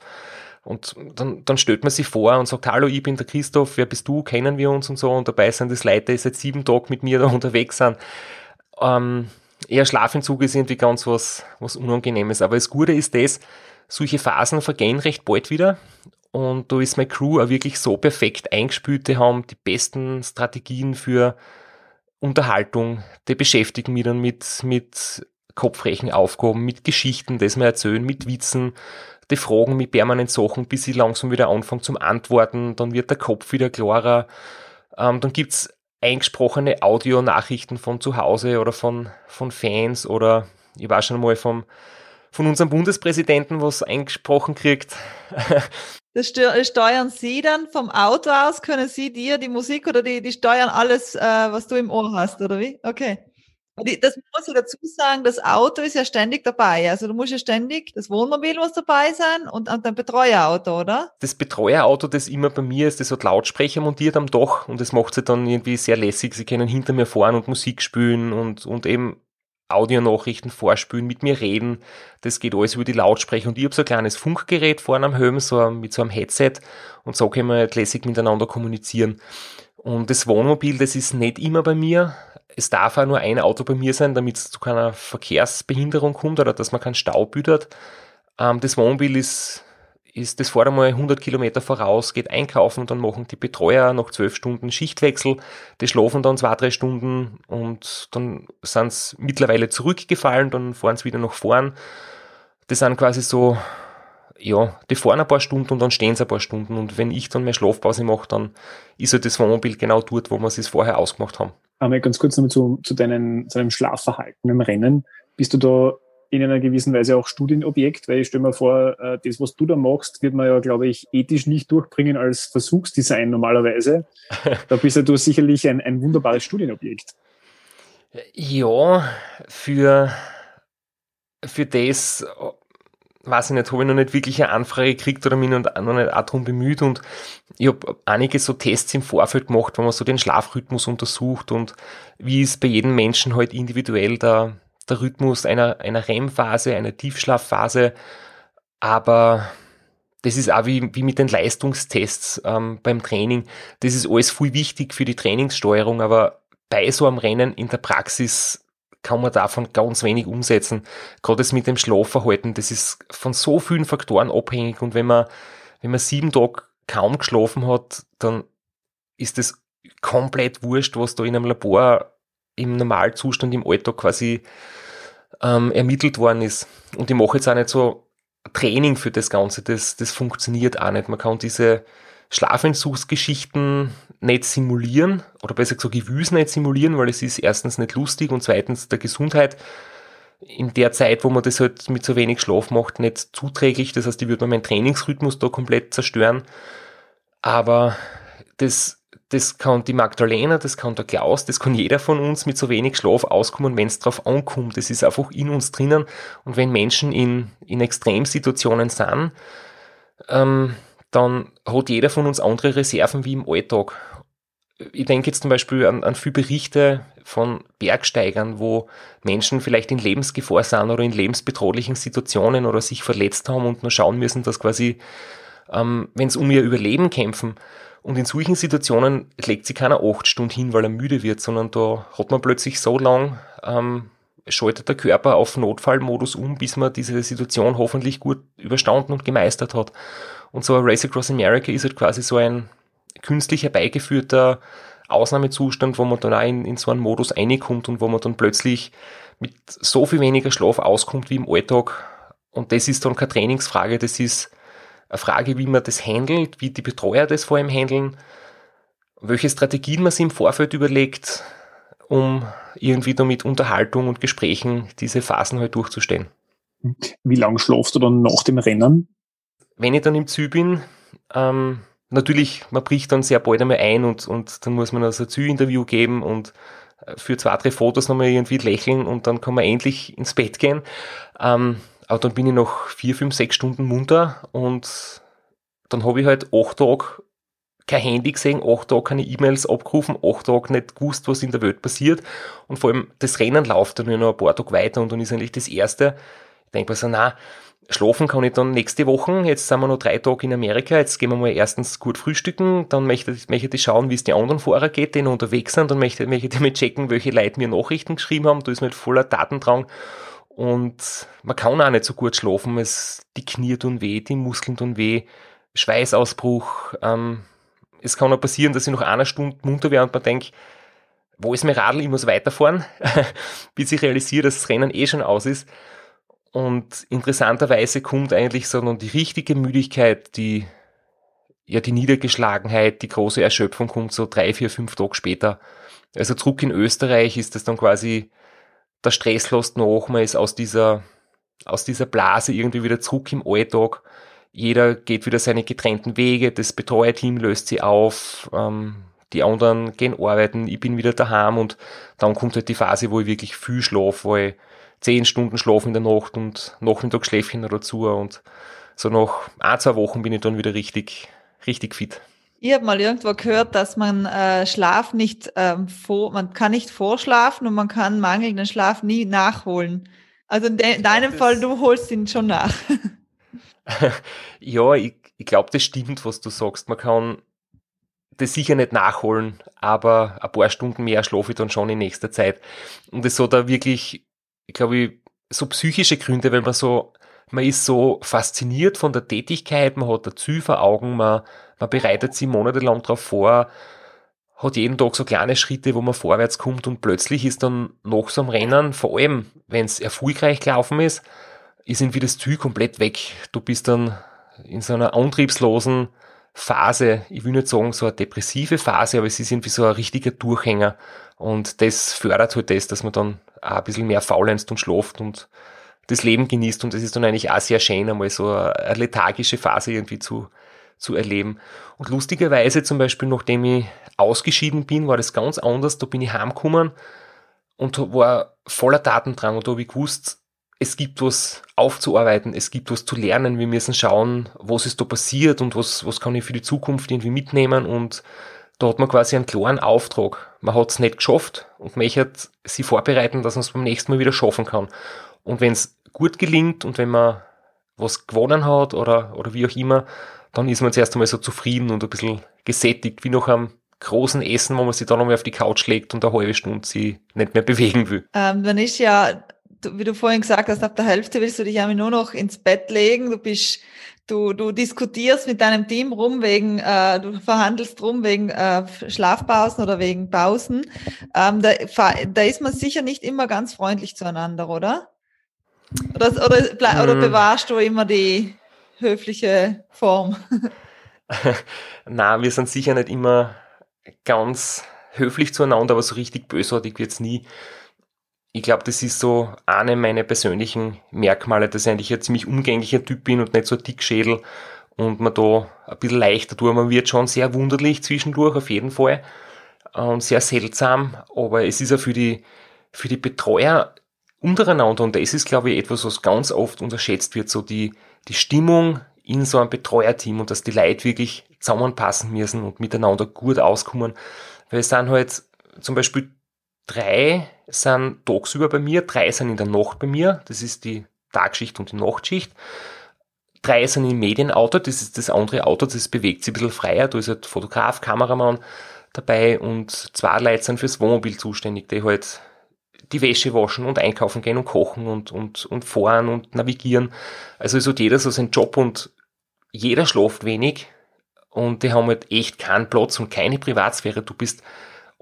und dann, dann stellt man sich vor und sagt, hallo, ich bin der Christoph, wer bist du, kennen wir uns und so. Und dabei sind das Leute, die seit sieben Tagen mit mir da unterwegs sind. Ähm, eher Schlafentzug ist irgendwie ganz was, was Unangenehmes. Aber das Gute ist das, solche Phasen vergehen recht bald wieder. Und da ist meine Crew auch wirklich so perfekt eingespielt. Die haben die besten Strategien für Unterhaltung. Die beschäftigen mich dann mit, mit kopfrechen Aufgaben, mit Geschichten, das wir erzählen, mit Witzen. Die fragen mich permanent Sachen, bis ich langsam wieder anfange zum Antworten. Dann wird der Kopf wieder klarer. Ähm, dann gibt's eingesprochene Audionachrichten von zu Hause oder von, von Fans oder ich war schon mal vom, von unserem Bundespräsidenten was eingesprochen kriegt. Das steuern Sie dann vom Auto aus? Können Sie dir die Musik oder die, die steuern alles, äh, was du im Ohr hast, oder wie? Okay. Das muss ich dazu sagen, das Auto ist ja ständig dabei. Also du musst ja ständig, das Wohnmobil muss dabei sein und, und ein Betreuerauto, oder? Das Betreuerauto, das immer bei mir ist, das hat Lautsprecher montiert am Dach und das macht sie dann irgendwie sehr lässig. Sie können hinter mir fahren und Musik spielen und, und eben Audionachrichten vorspülen, mit mir reden. Das geht alles über die Lautsprecher und ich habe so ein kleines Funkgerät vorne am Helm, so mit so einem Headset und so können wir lässig miteinander kommunizieren. Und das Wohnmobil, das ist nicht immer bei mir. Es darf auch nur ein Auto bei mir sein, damit es zu keiner Verkehrsbehinderung kommt oder dass man keinen Stau büdert. Ähm, das Wohnmobil ist ist das fährt einmal 100 Kilometer voraus, geht einkaufen und dann machen die Betreuer noch zwölf Stunden Schichtwechsel, die schlafen dann zwei, drei Stunden und dann sind sie mittlerweile zurückgefallen, dann fahren sie wieder nach vorn. Das sind quasi so, ja, die fahren ein paar Stunden und dann stehen sie ein paar Stunden und wenn ich dann mehr Schlafpause mache, dann ist halt das Wohnmobil genau dort, wo wir es vorher ausgemacht haben. Einmal ganz kurz noch zu, zu, deinen, zu deinem Schlafverhalten im Rennen. Bist du da in einer gewissen Weise auch Studienobjekt, weil ich stelle mir vor, äh, das, was du da machst, wird man ja, glaube ich, ethisch nicht durchbringen als Versuchsdesign normalerweise. Da bist ja du sicherlich ein, ein wunderbares Studienobjekt. Ja, für, für das weiß ich nicht, habe ich noch nicht wirklich eine Anfrage gekriegt oder mich noch nicht auch darum bemüht und ich habe einige so Tests im Vorfeld gemacht, wo man so den Schlafrhythmus untersucht und wie ist bei jedem Menschen halt individuell der, der Rhythmus einer, einer REM-Phase, einer Tiefschlafphase. Aber das ist auch wie, wie mit den Leistungstests ähm, beim Training. Das ist alles viel wichtig für die Trainingssteuerung, aber bei so einem Rennen in der Praxis kann man davon ganz wenig umsetzen. Gerade das mit dem Schlafverhalten, das ist von so vielen Faktoren abhängig und wenn man, wenn man sieben Tage kaum geschlafen hat, dann ist das komplett wurscht, was da in einem Labor im Normalzustand im Alltag quasi ähm, ermittelt worden ist. Und ich mache jetzt auch nicht so Training für das Ganze, das, das funktioniert auch nicht. Man kann diese Schlafentzugsgeschichten nicht simulieren oder besser gesagt Gewüse nicht simulieren, weil es ist erstens nicht lustig und zweitens der Gesundheit in der Zeit, wo man das halt mit so wenig Schlaf macht, nicht zuträglich. Das heißt, ich würde meinen Trainingsrhythmus da komplett zerstören. Aber das das kann die Magdalena, das kann der Klaus, das kann jeder von uns mit so wenig Schlaf auskommen, wenn es drauf ankommt. Das ist einfach in uns drinnen. Und wenn Menschen in, in Extremsituationen sind, ähm, dann hat jeder von uns andere Reserven wie im Alltag. Ich denke jetzt zum Beispiel an, an viele Berichte von Bergsteigern, wo Menschen vielleicht in Lebensgefahr sind oder in lebensbedrohlichen Situationen oder sich verletzt haben und nur schauen müssen, dass quasi, ähm, wenn es um ihr Überleben kämpfen, und in solchen Situationen legt sich keiner acht Stunden hin, weil er müde wird, sondern da hat man plötzlich so lang, ähm, schaltet der Körper auf Notfallmodus um, bis man diese Situation hoffentlich gut überstanden und gemeistert hat. Und so ein Race Across America ist halt quasi so ein künstlich herbeigeführter Ausnahmezustand, wo man dann auch in, in so einen Modus reinkommt und wo man dann plötzlich mit so viel weniger Schlaf auskommt wie im Alltag. Und das ist dann keine Trainingsfrage, das ist eine Frage, wie man das handelt, wie die Betreuer das vor allem handeln, welche Strategien man sich im Vorfeld überlegt, um irgendwie damit Unterhaltung und Gesprächen diese Phasen halt durchzustehen. Wie lange schlafst du dann nach dem Rennen? Wenn ich dann im Ziel bin, ähm, natürlich, man bricht dann sehr bald einmal ein und, und dann muss man also ein Ziel-Interview geben und äh, für zwei, drei Fotos nochmal irgendwie lächeln und dann kann man endlich ins Bett gehen. Ähm, aber dann bin ich noch vier, fünf, sechs Stunden munter und dann habe ich halt acht Tage kein Handy gesehen, acht Tage keine E-Mails abgerufen, acht Tage nicht gewusst, was in der Welt passiert. Und vor allem das Rennen läuft dann noch ein paar Tage weiter und dann ist eigentlich das Erste. Ich denke mir so, na, schlafen kann ich dann nächste Woche. Jetzt sind wir noch drei Tage in Amerika. Jetzt gehen wir mal erstens gut frühstücken. Dann möchte, möchte ich schauen, wie es die anderen Fahrer geht, die noch unterwegs sind. Dann möchte, möchte ich mal checken, welche Leute mir Nachrichten geschrieben haben. Da ist mit voller Datendrang. Und man kann auch nicht so gut schlafen. Es, die Knie tun weh, die Muskeln tun weh, Schweißausbruch. Ähm, es kann auch passieren, dass ich noch einer Stunde munter wäre und man denkt, wo ist mein Radl? Ich muss weiterfahren, bis ich realisiere, dass das Rennen eh schon aus ist. Und interessanterweise kommt eigentlich so noch die richtige Müdigkeit, die, ja, die Niedergeschlagenheit, die große Erschöpfung kommt so drei, vier, fünf Tage später. Also zurück in Österreich ist das dann quasi der Stress lässt nach, man ist aus dieser, aus dieser Blase irgendwie wieder zurück im Alltag. Jeder geht wieder seine getrennten Wege, das Betreuerteam löst sie auf, ähm, die anderen gehen arbeiten, ich bin wieder daheim und dann kommt halt die Phase, wo ich wirklich viel schlafe, wo ich zehn Stunden schlafe in der Nacht und Nachmittagsschläfchen dazu und so nach ein, zwei Wochen bin ich dann wieder richtig, richtig fit. Ich habe mal irgendwo gehört, dass man äh, Schlaf nicht ähm, vor, man kann nicht vorschlafen und man kann mangelnden Schlaf nie nachholen. Also in, de in deinem Fall, du holst ihn schon nach. ja, ich, ich glaube, das stimmt, was du sagst. Man kann das sicher nicht nachholen, aber ein paar Stunden mehr schlafe ich dann schon in nächster Zeit. Und es hat da wirklich, ich glaube, so psychische Gründe, weil man so, man ist so fasziniert von der Tätigkeit, man hat Ziel vor Augen, man, man bereitet sich monatelang darauf vor, hat jeden Tag so kleine Schritte, wo man vorwärts kommt und plötzlich ist dann nach so einem Rennen, vor allem wenn es erfolgreich gelaufen ist, ist irgendwie das Ziel komplett weg. Du bist dann in so einer antriebslosen Phase, ich will nicht sagen so eine depressive Phase, aber es ist irgendwie so ein richtiger Durchhänger und das fördert halt das, dass man dann auch ein bisschen mehr faulenzt und schläft und das Leben genießt und das ist dann eigentlich auch sehr schön, einmal so eine lethargische Phase irgendwie zu, zu erleben. Und lustigerweise zum Beispiel, nachdem ich ausgeschieden bin, war das ganz anders. Da bin ich heimgekommen und war voller Datendrang und da habe ich gewusst, es gibt was aufzuarbeiten, es gibt was zu lernen. Wir müssen schauen, was ist da passiert und was, was kann ich für die Zukunft irgendwie mitnehmen. Und da hat man quasi einen klaren Auftrag. Man hat es nicht geschafft und möchte sich vorbereiten, dass man es beim nächsten Mal wieder schaffen kann. Und wenn es gut gelingt und wenn man was gewonnen hat oder, oder wie auch immer, dann ist man zuerst einmal so zufrieden und ein bisschen gesättigt, wie nach einem großen Essen, wo man sich dann nochmal auf die Couch legt und eine halbe Stunde sich nicht mehr bewegen will. Ähm, dann ist ja, wie du vorhin gesagt hast, ab der Hälfte willst du dich ja nur noch ins Bett legen. Du bist, du, du diskutierst mit deinem Team rum wegen, äh, du verhandelst rum wegen äh, Schlafpausen oder wegen Pausen. Ähm, da, da ist man sicher nicht immer ganz freundlich zueinander, oder? Oder, oder, oder hm. bewahrst du immer die höfliche Form? Na, wir sind sicher nicht immer ganz höflich zueinander, aber so richtig bösartig wird's nie. Ich glaube, das ist so eine meiner persönlichen Merkmale, dass ich eigentlich ein ziemlich umgänglicher Typ bin und nicht so ein Dickschädel und man da ein bisschen leichter tut. Man wird schon sehr wunderlich zwischendurch, auf jeden Fall. Und sehr seltsam, aber es ist ja für die, für die Betreuer untereinander und das ist, glaube ich, etwas, was ganz oft unterschätzt wird, so die, die Stimmung in so einem Betreuerteam und dass die Leute wirklich zusammenpassen müssen und miteinander gut auskommen. Weil es sind halt zum Beispiel drei sind tagsüber bei mir, drei sind in der Nacht bei mir, das ist die Tagschicht und die Nachtschicht. Drei sind im Medienauto, das ist das andere Auto, das bewegt sich ein bisschen freier, da ist halt Fotograf, Kameramann dabei und zwei Leute sind fürs Wohnmobil zuständig, die halt die Wäsche waschen und einkaufen gehen und kochen und, und, und fahren und navigieren. Also ist halt jeder so sein Job und jeder schläft wenig und die haben halt echt keinen Platz und keine Privatsphäre. Du bist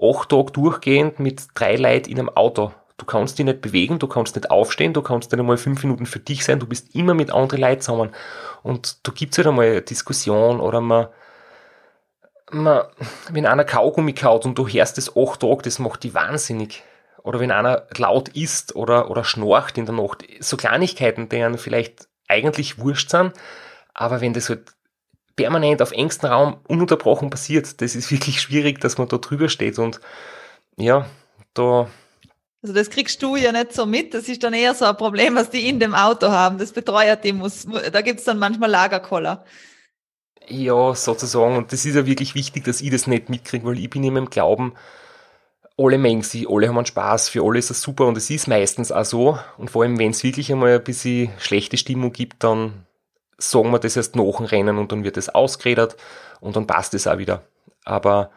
acht Tage durchgehend mit drei Leuten in einem Auto. Du kannst dich nicht bewegen, du kannst nicht aufstehen, du kannst nicht einmal fünf Minuten für dich sein, du bist immer mit anderen Leuten zusammen. Und da gibt's halt einmal eine Diskussion oder man, man, wenn einer Kaugummi kaut und du hörst das acht Tage, das macht die wahnsinnig oder wenn einer laut isst oder, oder schnorcht in der Nacht. So Kleinigkeiten, deren vielleicht eigentlich wurscht sind, aber wenn das halt permanent auf engstem Raum ununterbrochen passiert, das ist wirklich schwierig, dass man da drüber steht und ja, da also das kriegst du ja nicht so mit. Das ist dann eher so ein Problem, was die in dem Auto haben. Das Betreuerteam muss, da gibt's dann manchmal Lagerkoller. Ja, sozusagen. Und das ist ja wirklich wichtig, dass ich das nicht mitkriege, weil ich bin immer im Glauben, alle mengen sie, alle haben einen Spaß, für alle ist das super und es ist meistens auch so. Und vor allem, wenn es wirklich einmal ein bisschen schlechte Stimmung gibt, dann sagen wir das erst nach dem Rennen und dann wird es ausgeredet und dann passt es auch wieder. Aber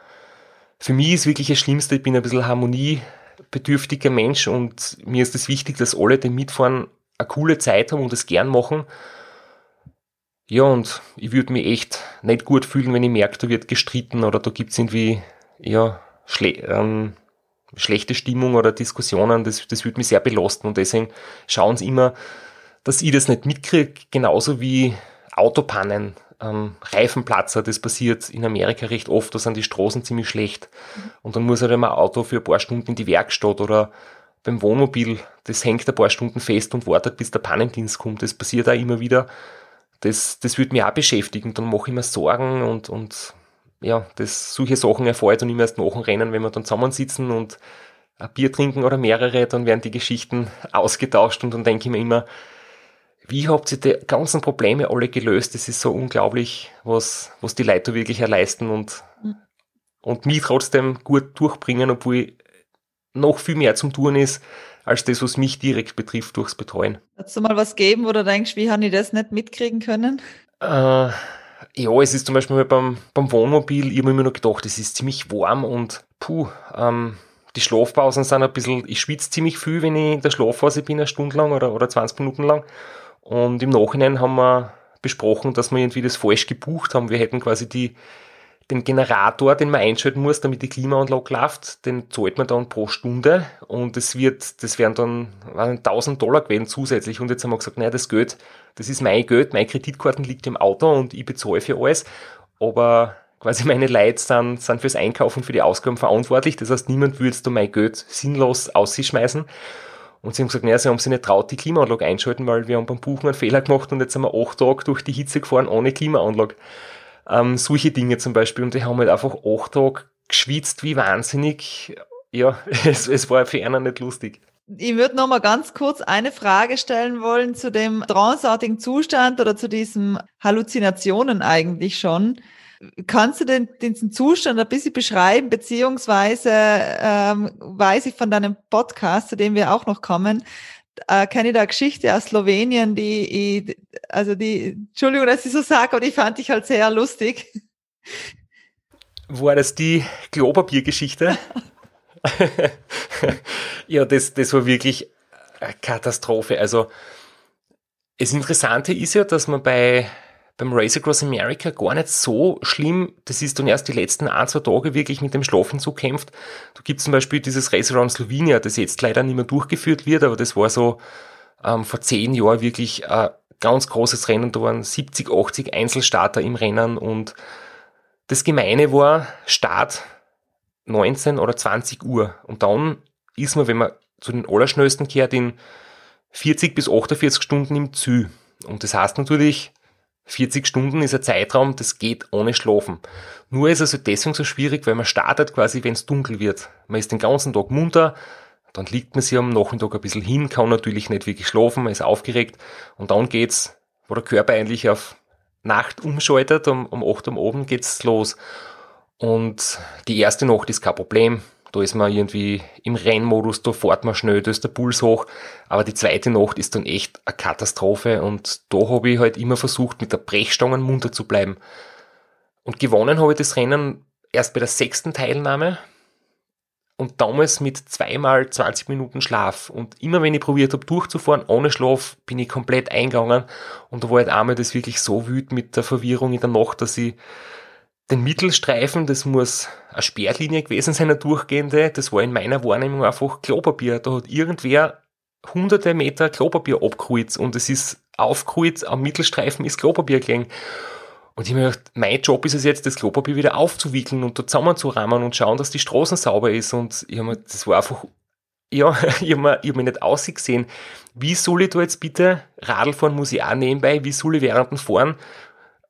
für mich ist wirklich das Schlimmste, ich bin ein bisschen harmoniebedürftiger Mensch und mir ist es das wichtig, dass alle, die mitfahren, eine coole Zeit haben und es gern machen. Ja, und ich würde mich echt nicht gut fühlen, wenn ich merke, da wird gestritten oder da gibt es irgendwie, ja, schle ähm, schlechte Stimmung oder Diskussionen, das, das würde mich sehr belasten und deswegen schauen sie immer, dass ich das nicht mitkriege, genauso wie Autopannen, ähm, Reifenplatzer, das passiert in Amerika recht oft, da sind die Straßen ziemlich schlecht und dann muss halt immer ein Auto für ein paar Stunden in die Werkstatt oder beim Wohnmobil, das hängt ein paar Stunden fest und wartet, bis der Pannendienst kommt. Das passiert auch immer wieder. Das, das würde mich auch beschäftigen. Dann mache ich mir Sorgen und, und ja, das, solche Sachen erfahre ich dann immer erst nach dem Rennen, wenn wir dann zusammensitzen und ein Bier trinken oder mehrere, dann werden die Geschichten ausgetauscht und dann denke ich mir immer, wie habt ihr die ganzen Probleme alle gelöst? Das ist so unglaublich, was, was die Leute wirklich erleisten und, mhm. und mich trotzdem gut durchbringen, obwohl noch viel mehr zum Tun ist, als das, was mich direkt betrifft, durchs Betreuen. Hast du mal was geben, wo du denkst, wie habe ich das nicht mitkriegen können? Äh, ja, es ist zum Beispiel beim, beim Wohnmobil, ich habe mir immer noch gedacht, es ist ziemlich warm und puh, ähm, die Schlafpausen sind ein bisschen, ich schwitze ziemlich viel, wenn ich in der Schlafphase bin, eine Stunde lang oder, oder 20 Minuten lang. Und im Nachhinein haben wir besprochen, dass wir irgendwie das falsch gebucht haben. Wir hätten quasi die, den Generator, den man einschalten muss, damit die Klimaanlage läuft, den zahlt man dann pro Stunde. Und es wird, das wären dann 1000 Dollar gewesen zusätzlich. Und jetzt haben wir gesagt, naja, das Geld, das ist mein Geld, meine Kreditkarten liegt im Auto und ich bezahle für alles, aber quasi meine Leute sind, sind fürs Einkaufen, für die Ausgaben verantwortlich, das heißt, niemand würde da mein Geld sinnlos ausschmeißen und sie haben gesagt, naja, sie haben sich nicht traut, die Klimaanlage einschalten, weil wir haben beim Buchen einen Fehler gemacht und jetzt sind wir acht Tage durch die Hitze gefahren ohne Klimaanlage. Ähm, solche Dinge zum Beispiel. Und die haben halt einfach acht Tage geschwitzt wie wahnsinnig. Ja, es, es war für einen nicht lustig. Ich würde noch mal ganz kurz eine Frage stellen wollen zu dem tranceartigen Zustand oder zu diesen Halluzinationen eigentlich schon. Kannst du den, diesen Zustand ein bisschen beschreiben, beziehungsweise ähm, weiß ich von deinem Podcast, zu dem wir auch noch kommen, äh, kenne ich da eine Geschichte aus Slowenien, die ich, also die, Entschuldigung, dass ich so sage, aber die fand ich halt sehr lustig. War das die Klopapiergeschichte? ja, das, das war wirklich eine Katastrophe. Also, das Interessante ist ja, dass man bei beim Race Across America gar nicht so schlimm. Das ist dann erst die letzten ein, zwei Tage wirklich mit dem Schlafentzug kämpft. Da gibt zum Beispiel dieses Race Around Slovenia, das jetzt leider nicht mehr durchgeführt wird, aber das war so ähm, vor zehn Jahren wirklich ein ganz großes Rennen. Da waren 70, 80 Einzelstarter im Rennen und das Gemeine war Start 19 oder 20 Uhr. Und dann ist man, wenn man zu den Allerschnellsten kehrt, in 40 bis 48 Stunden im Ziel. Und das heißt natürlich, 40 Stunden ist ein Zeitraum, das geht ohne Schlafen. Nur ist es also deswegen so schwierig, weil man startet quasi, wenn es dunkel wird. Man ist den ganzen Tag munter, dann liegt man sich am Nachmittag ein bisschen hin, kann natürlich nicht wirklich schlafen, man ist aufgeregt und dann geht's, wo der Körper eigentlich auf Nacht umschaltet, um, um 8 Uhr am Abend geht's los. Und die erste Nacht ist kein Problem. Da ist man irgendwie im Rennmodus, da fährt man schnell, da ist der Puls hoch. Aber die zweite Nacht ist dann echt eine Katastrophe und da habe ich halt immer versucht, mit der Brechstange munter zu bleiben. Und gewonnen habe ich das Rennen erst bei der sechsten Teilnahme und damals mit zweimal 20 Minuten Schlaf. Und immer wenn ich probiert habe durchzufahren ohne Schlaf, bin ich komplett eingegangen und da war halt einmal das wirklich so wütend mit der Verwirrung in der Nacht, dass ich den Mittelstreifen, das muss eine Sperrlinie gewesen sein, eine durchgehende, das war in meiner Wahrnehmung einfach Klopapier. Da hat irgendwer hunderte Meter Klopapier abgeholt und es ist aufgeholt, am Mittelstreifen ist Klopapier gelegen. Und ich mir gedacht, mein Job ist es jetzt, das Klopapier wieder aufzuwickeln und da zusammenzurammen und schauen, dass die Straßen sauber ist. Und ich habe mir, das war einfach, ja, ich habe mir, hab mir nicht ausgesehen. Wie soll ich da jetzt bitte Radl fahren, muss ich auch nebenbei, wie soll ich während dem Fahren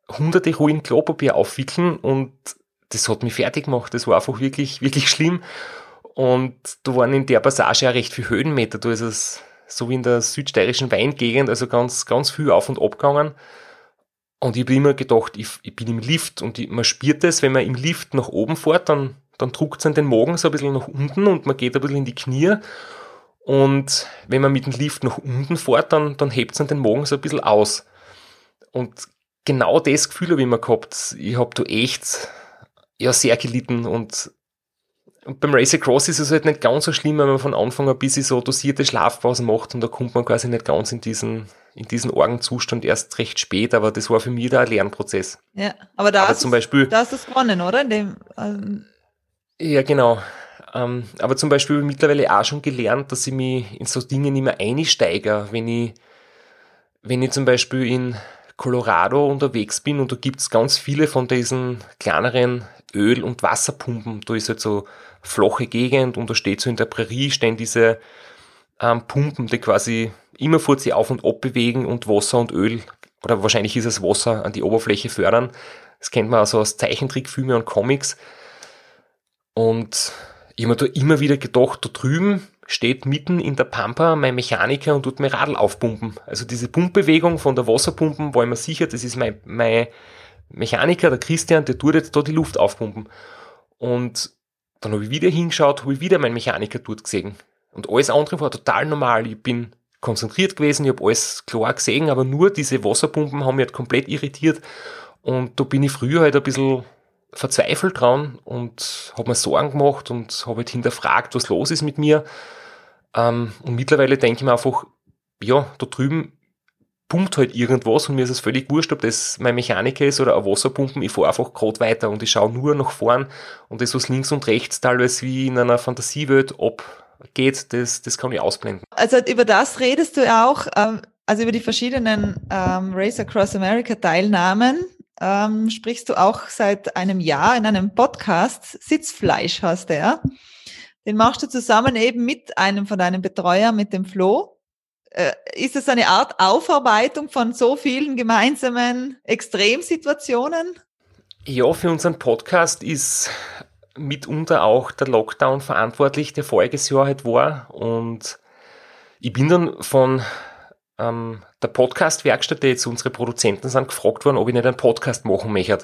hunderte Rollen Klopapier aufwickeln und das hat mich fertig gemacht. Das war einfach wirklich, wirklich schlimm. Und da waren in der Passage auch recht viele Höhenmeter. Da ist es so wie in der südsteirischen Weingegend, also ganz, ganz viel auf und ab gegangen. Und ich habe immer gedacht, ich, ich, bin im Lift und ich, man spürt es, wenn man im Lift nach oben fährt, dann, dann druckt es an den Magen so ein bisschen nach unten und man geht ein bisschen in die Knie. Und wenn man mit dem Lift nach unten fährt, dann, dann hebt es an den Magen so ein bisschen aus. Und genau das Gefühl habe ich immer gehabt. Ich habe da echt ja, sehr gelitten und, und beim Race Across ist es halt nicht ganz so schlimm, wenn man von Anfang an bis so dosierte Schlafpausen macht und da kommt man quasi nicht ganz in diesen, in diesen Orgenzustand erst recht spät, aber das war für mich da ein Lernprozess. Ja, aber da, aber ist, zum Beispiel, da ist das gewonnen, oder? In dem, ähm ja, genau. Ähm, aber zum Beispiel habe ich mittlerweile auch schon gelernt, dass ich mich in so Dinge nicht mehr einsteige, wenn ich, wenn ich zum Beispiel in Colorado unterwegs bin und da gibt's ganz viele von diesen kleineren Öl- und Wasserpumpen. Da ist halt so flache Gegend und da steht so in der Prärie stehen diese ähm, Pumpen, die quasi immer vor sie auf und ab bewegen und Wasser und Öl, oder wahrscheinlich ist es Wasser, an die Oberfläche fördern. Das kennt man also aus Zeichentrickfilmen und Comics. Und ich habe mir da immer wieder gedacht, da drüben steht mitten in der Pampa mein Mechaniker und tut mir Radl aufpumpen. Also diese Pumpbewegung von der Wasserpumpen war ich mir sicher, das ist mein, mein Mechaniker, der Christian, der tut jetzt da die Luft aufpumpen. Und dann habe ich wieder hingeschaut, habe ich wieder meinen Mechaniker dort gesehen. Und alles andere war total normal. Ich bin konzentriert gewesen, ich habe alles klar gesehen, aber nur diese Wasserpumpen haben mich halt komplett irritiert. Und da bin ich früher halt ein bisschen verzweifelt dran und habe mir Sorgen gemacht und habe halt hinterfragt, was los ist mit mir. Ähm, und mittlerweile denke ich mir einfach, ja, da drüben pumpt halt irgendwas und mir ist es völlig wurscht, ob das mein Mechaniker ist oder ein Wasserpumpen. Ich fahre einfach gerade weiter und ich schaue nur nach vorn und das, was links und rechts teilweise wie in einer Fantasiewelt abgeht, das, das kann ich ausblenden. Also über das redest du auch, ähm, also über die verschiedenen ähm, Race Across America Teilnahmen ähm, sprichst du auch seit einem Jahr in einem Podcast. Sitzfleisch heißt der. Den machst du zusammen eben mit einem von deinen Betreuer, mit dem Flo. Äh, ist es eine Art Aufarbeitung von so vielen gemeinsamen Extremsituationen? Ja, für unseren Podcast ist mitunter auch der Lockdown verantwortlich, der voriges Jahr halt war. Und ich bin dann von ähm, der Podcast-Werkstatt, jetzt unsere Produzenten sind, gefragt worden, ob ich nicht einen Podcast machen möchte.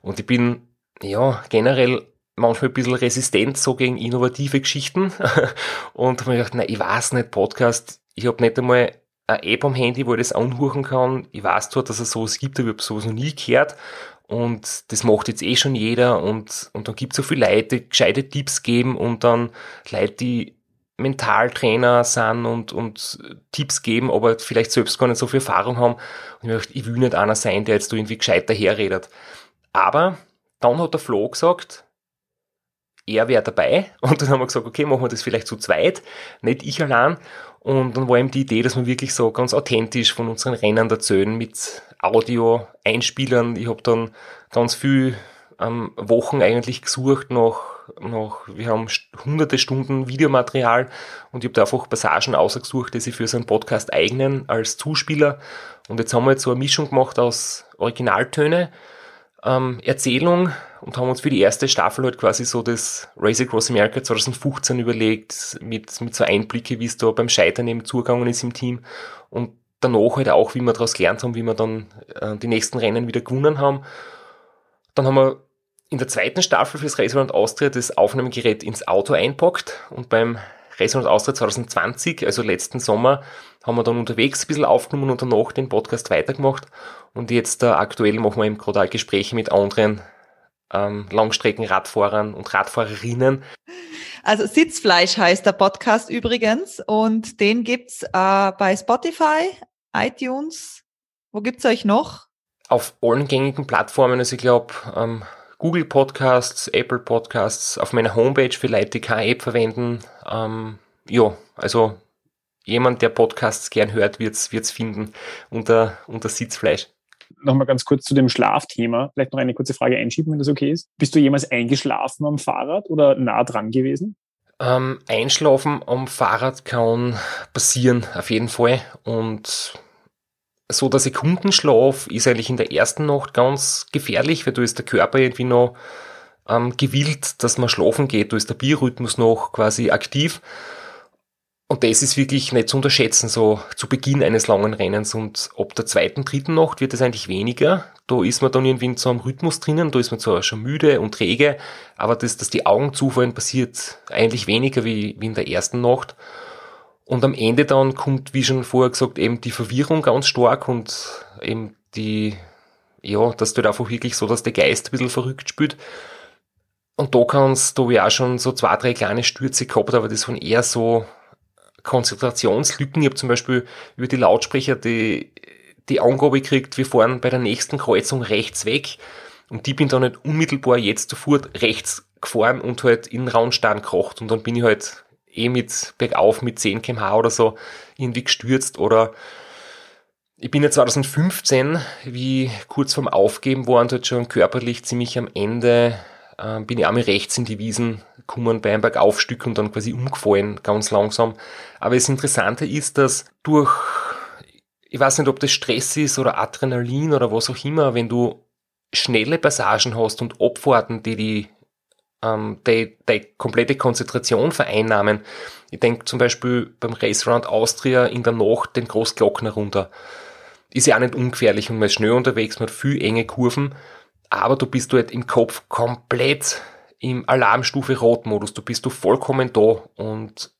Und ich bin, ja, generell manchmal ein bisschen resistent so gegen innovative Geschichten. und habe mir gedacht, nein, ich weiß nicht, Podcast, ich habe nicht einmal eine App am Handy, wo ich das anhören kann. Ich weiß zwar, dass es sowas gibt, aber ich habe sowas noch nie gehört. Und das macht jetzt eh schon jeder. Und, und dann gibt es so viele Leute, die gescheite Tipps geben und dann Leute, die Mentaltrainer sind und, und Tipps geben, aber vielleicht selbst gar nicht so viel Erfahrung haben. Und ich, dachte, ich will nicht einer sein, der jetzt da irgendwie gescheit daherredet. Aber dann hat der Flo gesagt, er wäre dabei. Und dann haben wir gesagt, okay, machen wir das vielleicht zu zweit, nicht ich allein. Und dann war eben die Idee, dass wir wirklich so ganz authentisch von unseren Rennen erzählen mit Audio-Einspielern. Ich habe dann ganz viel ähm, Wochen eigentlich gesucht nach noch, wir haben hunderte Stunden Videomaterial und ich habe da einfach Passagen ausgesucht, die sich für so einen Podcast eignen als Zuspieler. Und jetzt haben wir jetzt so eine Mischung gemacht aus Originaltöne, ähm, Erzählung und haben uns für die erste Staffel halt quasi so das Race Across America 2015 überlegt, mit, mit so Einblicke, wie es da beim Scheitern eben zugegangen ist im Team und danach halt auch, wie wir daraus gelernt haben, wie wir dann äh, die nächsten Rennen wieder gewonnen haben. Dann haben wir in der zweiten Staffel fürs Raceround Austria das Aufnahmegerät ins Auto einpackt und beim Raceround Austria 2020, also letzten Sommer, haben wir dann unterwegs ein bisschen aufgenommen und danach den Podcast weitergemacht und jetzt äh, aktuell machen wir eben gerade auch Gespräche mit anderen ähm, Langstreckenradfahrern und Radfahrerinnen. Also Sitzfleisch heißt der Podcast übrigens und den gibt's äh, bei Spotify, iTunes. Wo gibt's euch noch? Auf allen gängigen Plattformen, also ich glaube ähm, Google Podcasts, Apple Podcasts, auf meiner Homepage für Leute, die keine App verwenden. Ähm, ja, also jemand, der Podcasts gern hört, wird's wird's finden unter, unter Sitzfleisch. Nochmal ganz kurz zu dem Schlafthema. Vielleicht noch eine kurze Frage einschieben, wenn das okay ist. Bist du jemals eingeschlafen am Fahrrad oder nah dran gewesen? Ähm, einschlafen am Fahrrad kann passieren, auf jeden Fall. Und so der Sekundenschlaf ist eigentlich in der ersten Nacht ganz gefährlich, weil da ist der Körper irgendwie noch ähm, gewillt, dass man schlafen geht, da ist der Biorhythmus noch quasi aktiv. Und das ist wirklich nicht zu unterschätzen, so zu Beginn eines langen Rennens. Und ab der zweiten, dritten Nacht wird es eigentlich weniger. Da ist man dann irgendwie in so einem Rhythmus drinnen, da ist man zwar schon müde und träge, aber das, dass die Augen zufallen, passiert eigentlich weniger wie, wie in der ersten Nacht. Und am Ende dann kommt, wie schon vorher gesagt, eben die Verwirrung ganz stark und eben die, ja, dass du einfach wirklich so, dass der Geist ein bisschen verrückt spielt. Und da kannst du ja auch schon so zwei, drei kleine Stürze gehabt, aber das waren eher so Konzentrationslücken. Ich habe zum Beispiel über die Lautsprecher die, die Angabe gekriegt, wir fahren bei der nächsten Kreuzung rechts weg. Und die bin dann nicht unmittelbar jetzt sofort rechts gefahren und halt in den Raunstein gekocht. Und dann bin ich halt eh mit bergauf mit 10 kmh oder so irgendwie gestürzt oder ich bin ja 2015, wie kurz vorm Aufgeben war und halt schon körperlich ziemlich am Ende, äh, bin ich einmal rechts in die Wiesen gekommen bei einem Bergaufstück und dann quasi umgefallen, ganz langsam. Aber das Interessante ist, dass durch, ich weiß nicht, ob das Stress ist oder Adrenalin oder was auch immer, wenn du schnelle Passagen hast und Abfahrten, die die ähm, die, die komplette Konzentration vereinnahmen. Ich denke zum Beispiel beim Race Round Austria in der Nacht den Großglockner runter. Ist ja auch nicht ungefährlich und man ist schnell unterwegs, man hat viel enge Kurven, aber du bist halt im Kopf komplett im Alarmstufe Rot-Modus. Du bist du vollkommen da und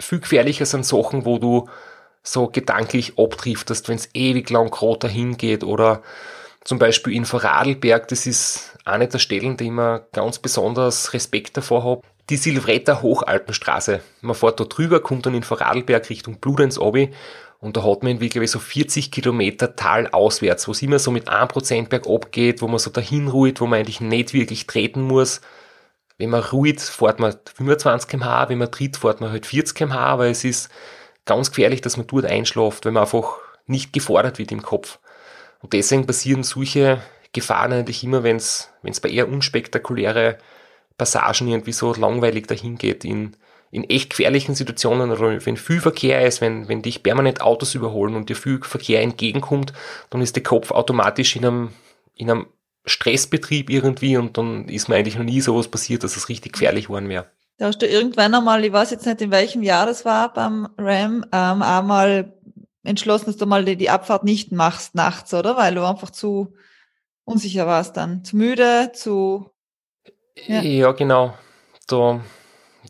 viel gefährlicher sind Sachen, wo du so gedanklich abdriftest, wenn es ewig lang gerade dahin geht oder zum Beispiel in Vorarlberg, das ist eine der Stellen, die ich mir ganz besonders Respekt davor habe. Die Silvretta Hochalpenstraße. Man fährt da drüber, kommt dann in Vorarlberg Richtung Bludenz obi und da hat man irgendwie, glaube ich, so 40 Kilometer Tal auswärts, wo es immer so mit 1% bergab geht, wo man so dahin ruht, wo man eigentlich nicht wirklich treten muss. Wenn man ruht, fährt man 25 km/h, wenn man tritt, fährt man halt 40 km/h, aber es ist ganz gefährlich, dass man dort einschläft, wenn man einfach nicht gefordert wird im Kopf. Und deswegen passieren solche Gefahren eigentlich immer, wenn es bei eher unspektakuläre Passagen irgendwie so langweilig dahin geht, in, in echt gefährlichen Situationen oder wenn viel Verkehr ist, wenn, wenn dich permanent Autos überholen und dir viel Verkehr entgegenkommt, dann ist der Kopf automatisch in einem, in einem Stressbetrieb irgendwie und dann ist mir eigentlich noch nie sowas passiert, dass es richtig gefährlich geworden wäre. Da hast du irgendwann einmal, ich weiß jetzt nicht, in welchem Jahr das war beim RAM, ähm, einmal entschlossen, dass du mal die, Abfahrt nicht machst nachts, oder? Weil du einfach zu unsicher warst dann. Zu müde, zu. Ja, ja genau. Da,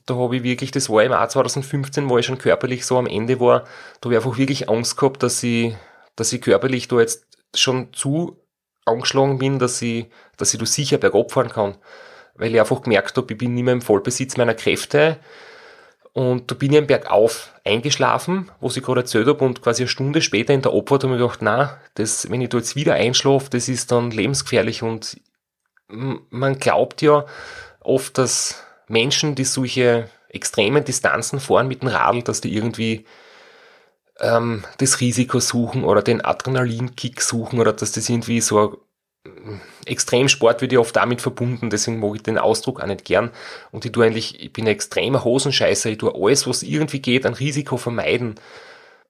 da habe ich wirklich, das war im Jahr 2015, wo ich schon körperlich so am Ende war, da habe ich einfach wirklich Angst gehabt, dass ich, dass ich körperlich da jetzt schon zu angeschlagen bin, dass ich, dass ich da sicher bergab fahren kann. Weil ich einfach gemerkt habe, ich bin nicht mehr im Vollbesitz meiner Kräfte und da bin ich am Bergauf eingeschlafen, wo ich gerade erzählt habe, und quasi eine Stunde später in der Abfahrt habe ich gedacht, na, das, wenn ich da jetzt wieder einschlafe, das ist dann lebensgefährlich. Und man glaubt ja oft, dass Menschen, die solche extremen Distanzen fahren mit dem Radl, dass die irgendwie ähm, das Risiko suchen oder den Adrenalinkick suchen oder dass das irgendwie so Extremsport wird ja oft damit verbunden, deswegen mag ich den Ausdruck auch nicht gern. Und ich tue eigentlich, ich bin ein extremer Hosenscheißer, ich tue alles, was irgendwie geht, ein Risiko vermeiden.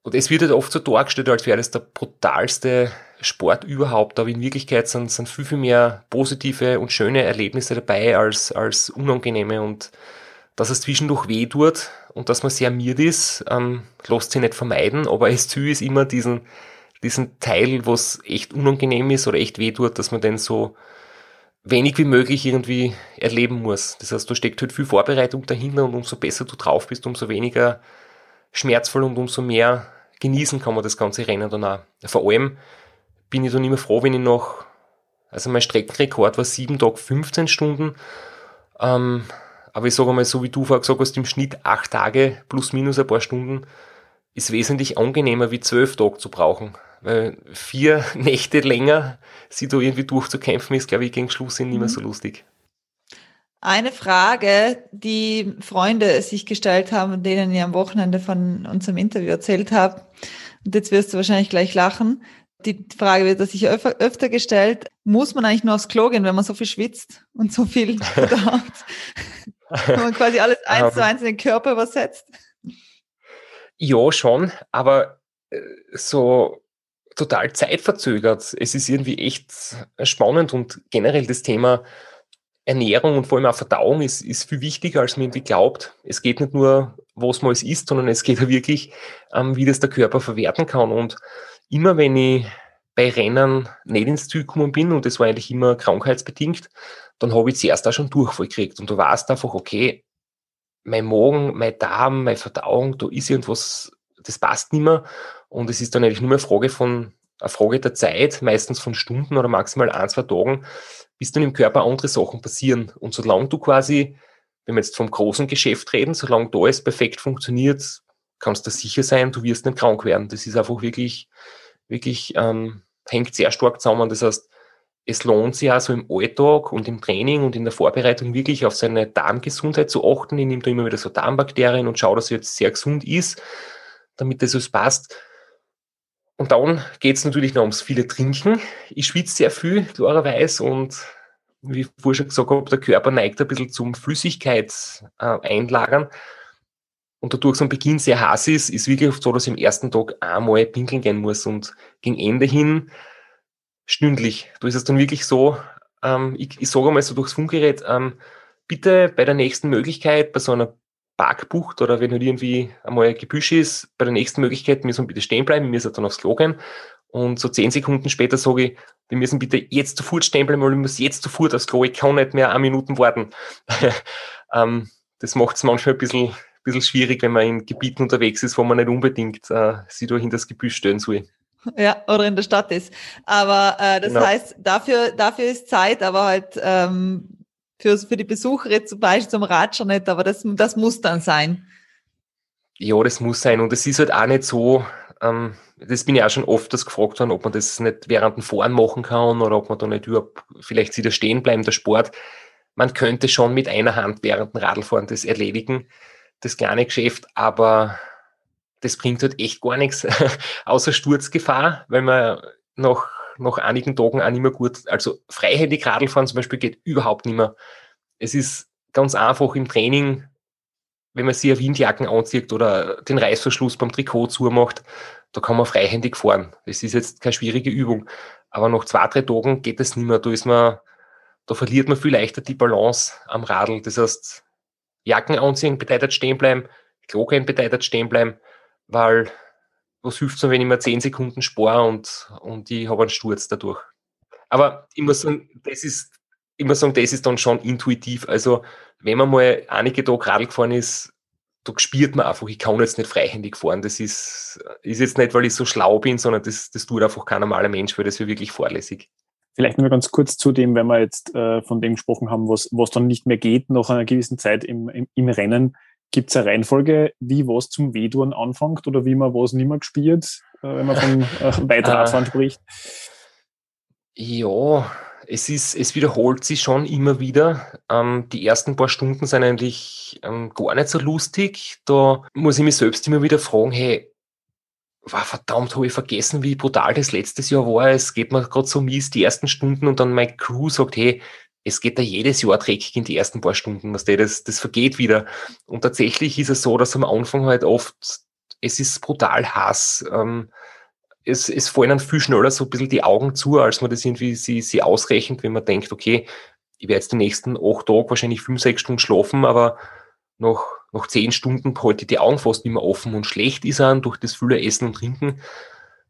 Und es wird halt oft so dargestellt, als wäre das der brutalste Sport überhaupt, aber in Wirklichkeit sind, sind viel, viel mehr positive und schöne Erlebnisse dabei als, als unangenehme und dass es zwischendurch weh tut und dass man sehr miert ist, ähm, lässt sich nicht vermeiden, aber das Ziel ist immer diesen, diesen Teil, was echt unangenehm ist oder echt weh tut, dass man den so wenig wie möglich irgendwie erleben muss. Das heißt, da steckt halt viel Vorbereitung dahinter und umso besser du drauf bist, umso weniger schmerzvoll und umso mehr genießen kann man das ganze Rennen dann auch. Vor allem bin ich dann immer froh, wenn ich noch, also mein Streckenrekord war 7 Tage 15 Stunden, ähm, aber ich sage mal, so wie du vorher gesagt hast, im Schnitt 8 Tage plus minus ein paar Stunden ist wesentlich angenehmer wie 12 Tage zu brauchen. Weil vier Nächte länger sie da irgendwie durchzukämpfen, ist, glaube ich, gegen Schluss hin nicht mehr mhm. so lustig. Eine Frage, die Freunde sich gestellt haben, denen ich am Wochenende von unserem Interview erzählt habe, und jetzt wirst du wahrscheinlich gleich lachen. Die Frage wird sich öfter, öfter gestellt, muss man eigentlich nur aufs Klo gehen, wenn man so viel schwitzt und so viel verdaut? wenn man quasi alles eins zu eins in den Körper übersetzt? Ja, schon, aber äh, so total zeitverzögert. Es ist irgendwie echt spannend und generell das Thema Ernährung und vor allem auch Verdauung ist, ist viel wichtiger, als man irgendwie glaubt. Es geht nicht nur, was man es isst, sondern es geht auch wirklich, ähm, wie das der Körper verwerten kann. Und immer wenn ich bei Rennen nicht ins Ziel gekommen bin, und das war eigentlich immer krankheitsbedingt, dann habe ich zuerst auch schon Durchfall gekriegt. Und du weißt einfach, okay, mein Magen, mein Darm, meine Verdauung, da ist irgendwas, das passt nicht mehr. Und es ist dann eigentlich nur eine Frage von, eine Frage der Zeit, meistens von Stunden oder maximal ein, zwei Tagen, bis dann im Körper andere Sachen passieren. Und solange du quasi, wenn wir jetzt vom großen Geschäft reden, solange da alles perfekt funktioniert, kannst du sicher sein, du wirst nicht krank werden. Das ist einfach wirklich, wirklich, ähm, hängt sehr stark zusammen. Das heißt, es lohnt sich also im Alltag und im Training und in der Vorbereitung wirklich auf seine Darmgesundheit zu achten. Ich nehme da immer wieder so Darmbakterien und schaue, dass er jetzt sehr gesund ist, damit das alles passt. Und dann geht es natürlich noch ums viele Trinken. Ich schwitze sehr viel, klarerweise, und wie ich vorher schon gesagt habe, der Körper neigt ein bisschen zum Flüssigkeit äh, einlagern. Und dadurch so am Beginn sehr heiß ist, ist wirklich so, dass ich am ersten Tag einmal pinkeln gehen muss und gegen Ende hin stündlich. Da ist es dann wirklich so, ähm, ich, ich sage einmal so durchs Funkgerät, ähm, bitte bei der nächsten Möglichkeit, bei so einer Parkbucht oder wenn halt irgendwie einmal ein Gebüsch ist, bei der nächsten Möglichkeit müssen wir bitte stehen bleiben, wir müssen dann aufs Klo gehen. Und so zehn Sekunden später sage ich, wir müssen bitte jetzt sofort stehen bleiben, weil ich muss jetzt sofort aufs Klo, ich kann nicht mehr eine Minute warten. ähm, das macht es manchmal ein bisschen, bisschen schwierig, wenn man in Gebieten unterwegs ist, wo man nicht unbedingt äh, sich da hinter das Gebüsch stellen soll. Ja, oder in der Stadt ist. Aber äh, das genau. heißt, dafür, dafür ist Zeit, aber halt ähm, für, für die Besucher zum Beispiel zum Ratscher nicht, aber das, das muss dann sein. Ja, das muss sein. Und es ist halt auch nicht so, ähm, das bin ich auch schon oft das gefragt worden, ob man das nicht während dem Fahren machen kann oder ob man da nicht überhaupt vielleicht wieder stehen bleiben, der Sport man könnte schon mit einer Hand während dem Radlfahren das erledigen, das kleine Geschäft, aber das bringt halt echt gar nichts, außer Sturzgefahr, weil man nach, nach einigen Tagen auch nicht mehr gut, also freihändig Radlfahren zum Beispiel geht überhaupt nicht mehr. Es ist ganz einfach im Training, wenn man sich eine Windjacken anzieht oder den Reißverschluss beim Trikot zumacht, da kann man freihändig fahren. Das ist jetzt keine schwierige Übung. Aber nach zwei, drei Tagen geht das nicht mehr. Da ist man da verliert man viel leichter die Balance am Radl. Das heißt, Jacken anziehen bedeutet stehen bleiben, Klo gehen bedeutet stehen bleiben, weil was hilft es, wenn ich mir 10 Sekunden spare und, und ich habe einen Sturz dadurch. Aber ich muss sagen, das ist, ich muss sagen, das ist dann schon intuitiv. Also, wenn man mal einige Tage Radl gefahren ist, da spürt man einfach, ich kann jetzt nicht freihändig fahren. Das ist, ist jetzt nicht, weil ich so schlau bin, sondern das, das tut einfach kein normaler Mensch, weil das wäre wirklich vorlässig. Vielleicht nur ganz kurz zu dem, wenn wir jetzt äh, von dem gesprochen haben, was, was dann nicht mehr geht nach einer gewissen Zeit im, im, im Rennen. Gibt es eine Reihenfolge, wie was zum Wehtun anfängt oder wie man was nicht mehr gespielt, äh, wenn man von äh, Weitradfahren spricht? Ja, es, ist, es wiederholt sich schon immer wieder. Ähm, die ersten paar Stunden sind eigentlich ähm, gar nicht so lustig. Da muss ich mich selbst immer wieder fragen, hey, wow, verdammt, habe ich vergessen, wie brutal das letztes Jahr war. Es geht mir gerade so mies die ersten Stunden und dann meine Crew sagt, hey, es geht da jedes Jahr dreckig in die ersten paar Stunden, was das, das vergeht wieder. Und tatsächlich ist es so, dass am Anfang halt oft, es ist brutal Hass. Ähm, es, es fallen dann viel schneller so ein bisschen die Augen zu, als man das irgendwie sie, sie ausrechnet, wenn man denkt, okay, ich werde jetzt die nächsten acht Tage wahrscheinlich fünf, sechs Stunden schlafen, aber nach, nach zehn Stunden halte ich die Augen fast nicht mehr offen und schlecht ist er durch das viele Essen und Trinken.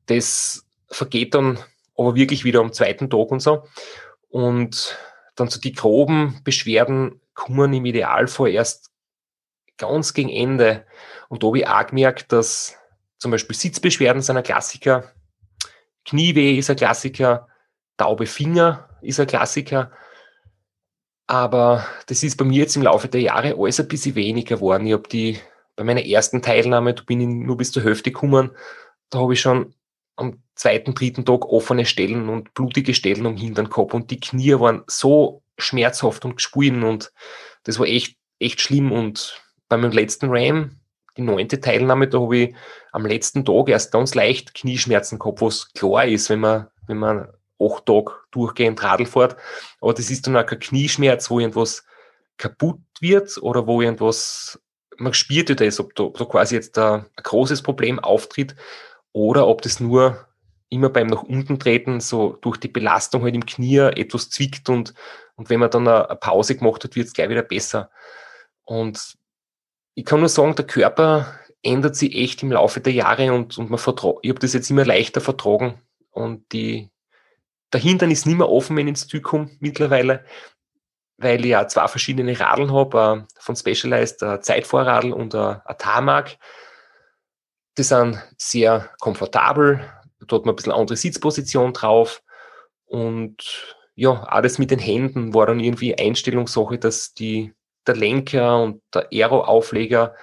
Das vergeht dann aber wirklich wieder am zweiten Tag und so. Und dann so die groben Beschwerden kommen im Idealfall erst ganz gegen Ende. Und da habe ich auch gemerkt, dass zum Beispiel Sitzbeschwerden sind ein Klassiker, Knieweh ist ein Klassiker, taube Finger ist ein Klassiker. Aber das ist bei mir jetzt im Laufe der Jahre alles ein bisschen weniger geworden. Ich habe die bei meiner ersten Teilnahme, da bin ich nur bis zur Hälfte gekommen, da habe ich schon am zweiten, dritten Tag offene Stellen und blutige Stellen am Hintern gehabt und die Knie waren so schmerzhaft und geschwollen und das war echt, echt schlimm. Und bei meinem letzten Ram, die neunte Teilnahme, da habe ich am letzten Tag erst ganz leicht Knieschmerzen gehabt, was klar ist, wenn man, wenn man acht Tage durchgehend Radl fährt. Aber das ist dann auch kein Knieschmerz, wo irgendwas kaputt wird oder wo irgendwas, man spürt ja das, ob da, ob da quasi jetzt ein, ein großes Problem auftritt oder ob das nur immer beim nach unten treten so durch die Belastung halt im Knie etwas zwickt und, und wenn man dann eine, Pause gemacht hat, wird es gleich wieder besser. Und ich kann nur sagen, der Körper ändert sich echt im Laufe der Jahre und, und man vertra ich habe das jetzt immer leichter vertragen und die, der Hintern ist nicht mehr offen, wenn ich ins Ziel komme mittlerweile, weil ich ja zwei verschiedene Radeln habe, äh, von Specialized, ein Zeitvorradl und ein, ein Tarmac. Die sind sehr komfortabel, da hat man ein bisschen andere Sitzposition drauf und ja, alles mit den Händen war dann irgendwie Einstellungssache, dass die, der Lenker und der Aero-Aufleger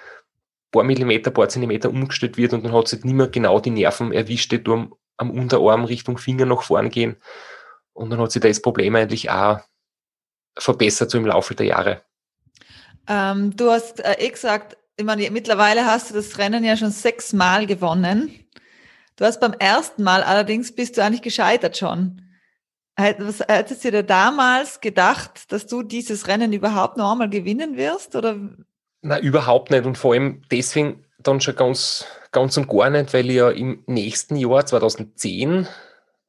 paar Millimeter, paar Zentimeter umgestellt wird und dann hat es halt nicht mehr genau die Nerven erwischt, die du am Unterarm Richtung Finger nach vorn gehen. Und dann hat sich das Problem eigentlich auch verbessert so im Laufe der Jahre. Ähm, du hast äh, eh gesagt, ich meine, mittlerweile hast du das Rennen ja schon sechsmal gewonnen. Du hast beim ersten Mal allerdings bist du eigentlich gescheitert schon. Was, hättest du dir damals gedacht, dass du dieses Rennen überhaupt noch einmal gewinnen wirst? Oder? Na, überhaupt nicht. Und vor allem deswegen dann schon ganz Ganz und gar nicht, weil ich ja im nächsten Jahr, 2010,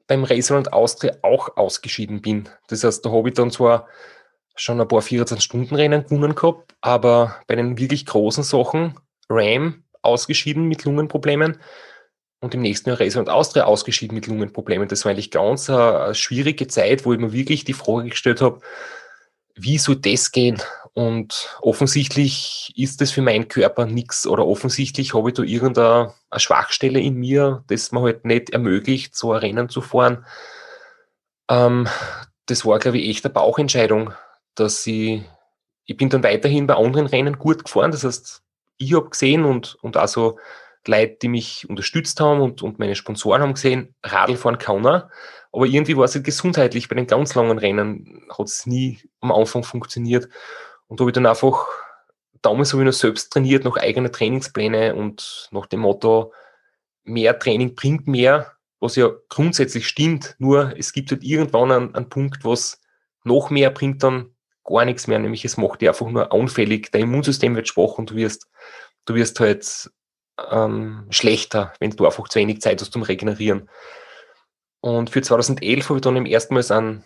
beim Racerland Austria auch ausgeschieden bin. Das heißt, da habe ich dann zwar schon ein paar 24-Stunden-Rennen gewonnen gehabt, aber bei den wirklich großen Sachen, Ram ausgeschieden mit Lungenproblemen und im nächsten Jahr Race und Austria ausgeschieden mit Lungenproblemen. Das war eigentlich ganz eine, eine schwierige Zeit, wo ich mir wirklich die Frage gestellt habe, wie soll das gehen? Und offensichtlich ist das für meinen Körper nichts oder offensichtlich habe ich da irgendeine Schwachstelle in mir, das mir halt nicht ermöglicht, so ein Rennen zu fahren. Ähm, das war, glaube ich, echt eine Bauchentscheidung, dass ich, ich bin dann weiterhin bei anderen Rennen gut gefahren. Das heißt, ich habe gesehen und, und also Leute, die mich unterstützt haben und, und meine Sponsoren haben gesehen, Radl fahren kann er. Aber irgendwie war es halt gesundheitlich. Bei den ganz langen Rennen hat es nie am Anfang funktioniert. Und da habe ich dann einfach, damals habe ich noch selbst trainiert, noch eigene Trainingspläne und nach dem Motto, mehr Training bringt mehr, was ja grundsätzlich stimmt. Nur es gibt halt irgendwann einen, einen Punkt, was noch mehr bringt dann gar nichts mehr, nämlich es macht dich einfach nur anfällig. Dein Immunsystem wird schwach und du wirst, du wirst halt ähm, schlechter, wenn du einfach zu wenig Zeit hast zum Regenerieren. Und für 2011 habe ich dann im ersten Mal einen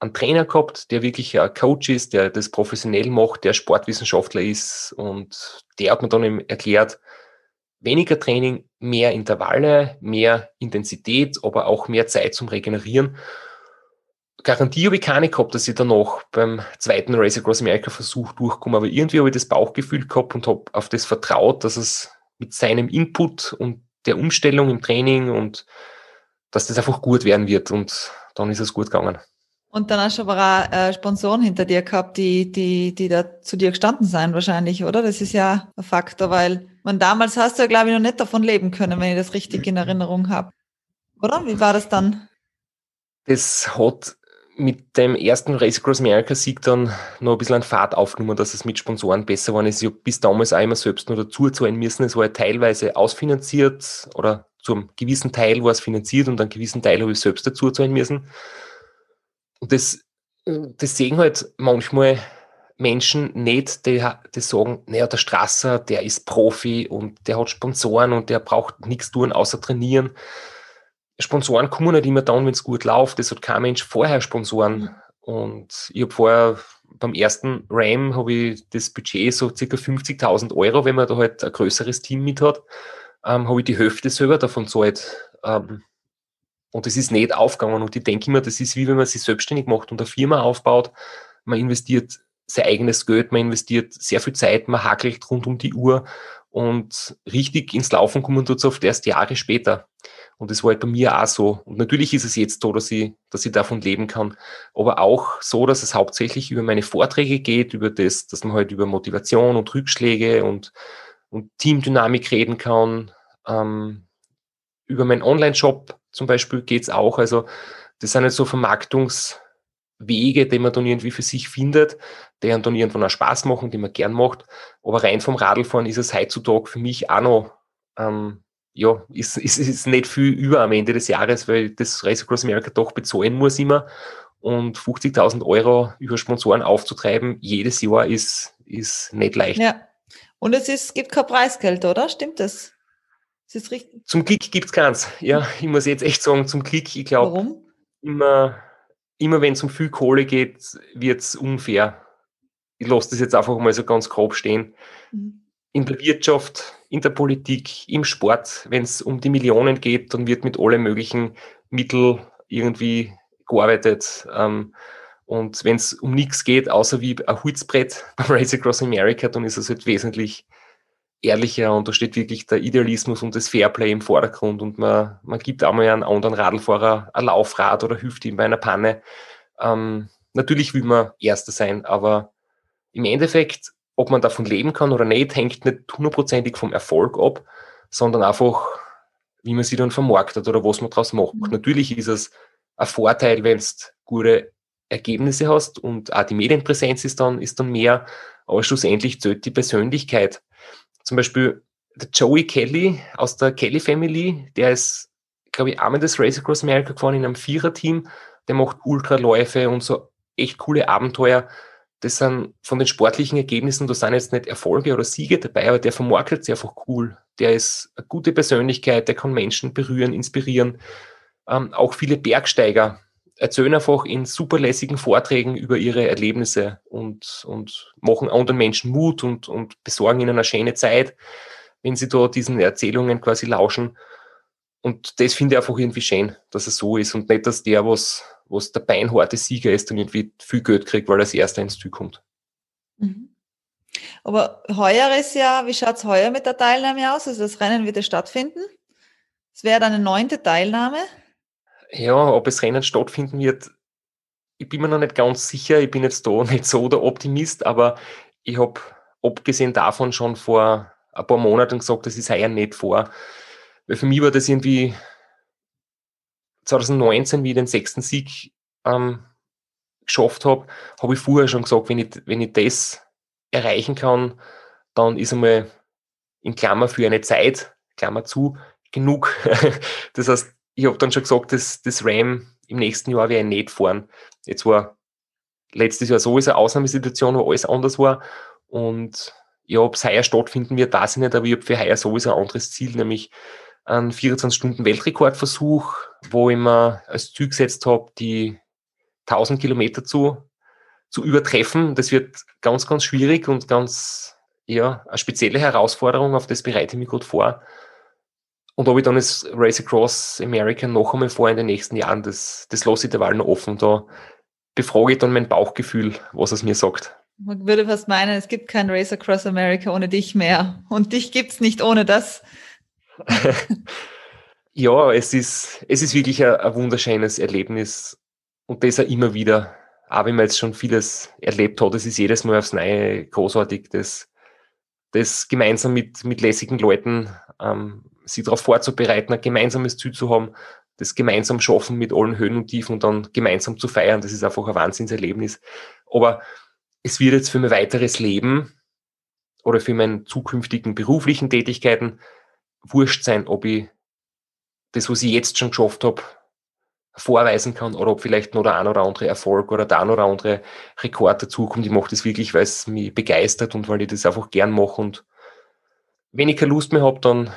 einen Trainer gehabt, der wirklich ein Coach ist, der das professionell macht, der Sportwissenschaftler ist und der hat mir dann erklärt, weniger Training, mehr Intervalle, mehr Intensität, aber auch mehr Zeit zum Regenerieren. Garantie habe ich keine gehabt, dass ich danach beim zweiten Race Across America Versuch durchkomme, aber irgendwie habe ich das Bauchgefühl gehabt und habe auf das vertraut, dass es mit seinem Input und der Umstellung im Training und dass das einfach gut werden wird und dann ist es gut gegangen. Und dann hast du aber auch äh, Sponsoren hinter dir gehabt, die, die, die da zu dir gestanden sein wahrscheinlich, oder? Das ist ja ein Faktor, weil man damals hast du ja, glaube ich, noch nicht davon leben können, wenn ich das richtig in Erinnerung habe. Oder? Wie war das dann? Das hat mit dem ersten Race Across America Sieg dann noch ein bisschen an Fahrt aufgenommen, dass es mit Sponsoren besser war. Ich habe bis damals auch immer selbst noch dazu zahlen müssen. Es war ja teilweise ausfinanziert oder zum gewissen Teil war es finanziert und einen gewissen Teil habe ich selbst dazu zahlen müssen. Und das, das sehen halt manchmal Menschen nicht, die, die sagen, naja, der Strasser, der ist Profi und der hat Sponsoren und der braucht nichts tun, außer trainieren. Sponsoren kommen nicht immer dann, wenn es gut läuft. Das hat kein Mensch vorher Sponsoren. Mhm. Und ich habe vorher beim ersten RAM habe ich das Budget so circa 50.000 Euro, wenn man da halt ein größeres Team mit hat, ähm, habe ich die Hälfte selber davon zahlt. Ähm, und es ist nicht aufgegangen. Und ich denke immer, das ist wie wenn man sich selbstständig macht und eine Firma aufbaut. Man investiert sein eigenes Geld, man investiert sehr viel Zeit, man hakelt rund um die Uhr und richtig ins Laufen kommen tut es oft erst Jahre später. Und das war halt bei mir auch so. Und natürlich ist es jetzt so, dass ich, dass ich davon leben kann. Aber auch so, dass es hauptsächlich über meine Vorträge geht, über das, dass man halt über Motivation und Rückschläge und, und Teamdynamik reden kann, ähm, über meinen Online-Shop zum Beispiel geht's auch. Also das sind halt so Vermarktungswege, die man dann irgendwie für sich findet, die dann irgendwann auch Spaß machen, die man gern macht. Aber rein vom Radlfahren ist es heutzutage für mich auch noch, ähm, ja, ist, ist, ist nicht viel über am Ende des Jahres, weil das Race Across America doch bezahlen muss immer. Und 50.000 Euro über Sponsoren aufzutreiben, jedes Jahr ist, ist nicht leicht. Ja. Und es ist, gibt kein Preisgeld, oder? Stimmt das? Ist das richtig? Zum Glück gibt es keins. Ja, ich muss jetzt echt sagen, zum Glück, ich glaube, immer, immer wenn es um viel Kohle geht, wird es unfair. Ich lasse das jetzt einfach mal so ganz grob stehen. Mhm. In der Wirtschaft, in der Politik, im Sport, wenn es um die Millionen geht, dann wird mit allen möglichen Mitteln irgendwie gearbeitet. Ähm, und wenn es um nichts geht, außer wie ein Holzbrett beim Race Across America, dann ist es halt wesentlich ehrlicher und da steht wirklich der Idealismus und das Fairplay im Vordergrund und man, man gibt einmal einen anderen Radlfahrer ein Laufrad oder hilft ihm bei einer Panne. Ähm, natürlich will man Erster sein, aber im Endeffekt, ob man davon leben kann oder nicht, hängt nicht hundertprozentig vom Erfolg ab, sondern einfach, wie man sie dann vermarktet oder was man daraus macht. Mhm. Natürlich ist es ein Vorteil, wenn du gute Ergebnisse hast und auch die Medienpräsenz ist dann, ist dann mehr, aber schlussendlich zählt die Persönlichkeit zum Beispiel der Joey Kelly aus der Kelly Family, der ist, glaube ich, einmal das Race Across America gefahren in einem Viererteam. Der macht Ultraläufe und so echt coole Abenteuer. Das sind von den sportlichen Ergebnissen, da sind jetzt nicht Erfolge oder Siege dabei, aber der vermarktet sich einfach cool. Der ist eine gute Persönlichkeit, der kann Menschen berühren, inspirieren. Ähm, auch viele Bergsteiger erzählen einfach in superlässigen Vorträgen über ihre Erlebnisse und, und machen anderen Menschen Mut und, und besorgen ihnen eine schöne Zeit, wenn sie da diesen Erzählungen quasi lauschen. Und das finde ich einfach irgendwie schön, dass es so ist und nicht, dass der, was, was der beinharte Sieger ist, dann irgendwie viel Geld kriegt, weil er als erster ins Ziel kommt. Mhm. Aber heuer ist ja, wie schaut es heuer mit der Teilnahme aus? Also das Rennen wird ja stattfinden. Es wäre dann eine neunte Teilnahme. Ja, ob das Rennen stattfinden wird, ich bin mir noch nicht ganz sicher. Ich bin jetzt da nicht so der Optimist, aber ich habe abgesehen davon schon vor ein paar Monaten gesagt, das ist heuer nicht vor. Weil für mich war das irgendwie 2019, wie ich den sechsten Sieg ähm, geschafft habe, habe ich vorher schon gesagt, wenn ich, wenn ich das erreichen kann, dann ist einmal in Klammer für eine Zeit, Klammer zu, genug. das heißt, ich habe dann schon gesagt, dass das RAM im nächsten Jahr werde ich nicht fahren. Jetzt war letztes Jahr sowieso eine Ausnahmesituation, wo alles anders war. Und ja, ob es heuer stattfinden wird, weiß ich nicht, aber ich habe für heuer sowieso ein anderes Ziel, nämlich einen 24-Stunden-Weltrekordversuch, wo ich mir als Ziel gesetzt habe, die 1000 Kilometer zu, zu übertreffen. Das wird ganz, ganz schwierig und ganz, ja, eine spezielle Herausforderung, auf das bereite ich mich gut vor. Und ob ich dann das Race Across America noch einmal vor in den nächsten Jahren, das, das lasse ich derweil noch offen. Da befrage ich dann mein Bauchgefühl, was es mir sagt. Man würde fast meinen, es gibt kein Race Across America ohne dich mehr. Und dich gibt es nicht ohne das. ja, es ist, es ist wirklich ein, ein wunderschönes Erlebnis und das auch immer wieder. Auch wenn man jetzt schon vieles erlebt hat, es ist jedes Mal aufs Neue großartig, das, das gemeinsam mit, mit lässigen Leuten ähm, sich darauf vorzubereiten, ein gemeinsames Ziel zu haben, das gemeinsam schaffen mit allen Höhen und Tiefen und dann gemeinsam zu feiern. Das ist einfach ein Wahnsinnserlebnis. Aber es wird jetzt für mein weiteres Leben oder für meine zukünftigen beruflichen Tätigkeiten wurscht sein, ob ich das, was ich jetzt schon geschafft habe, vorweisen kann oder ob vielleicht noch der ein oder andere Erfolg oder der ein oder andere Rekord dazukommt. Ich mache das wirklich, weil es mich begeistert und weil ich das einfach gern mache. Und wenn ich keine Lust mehr habe, dann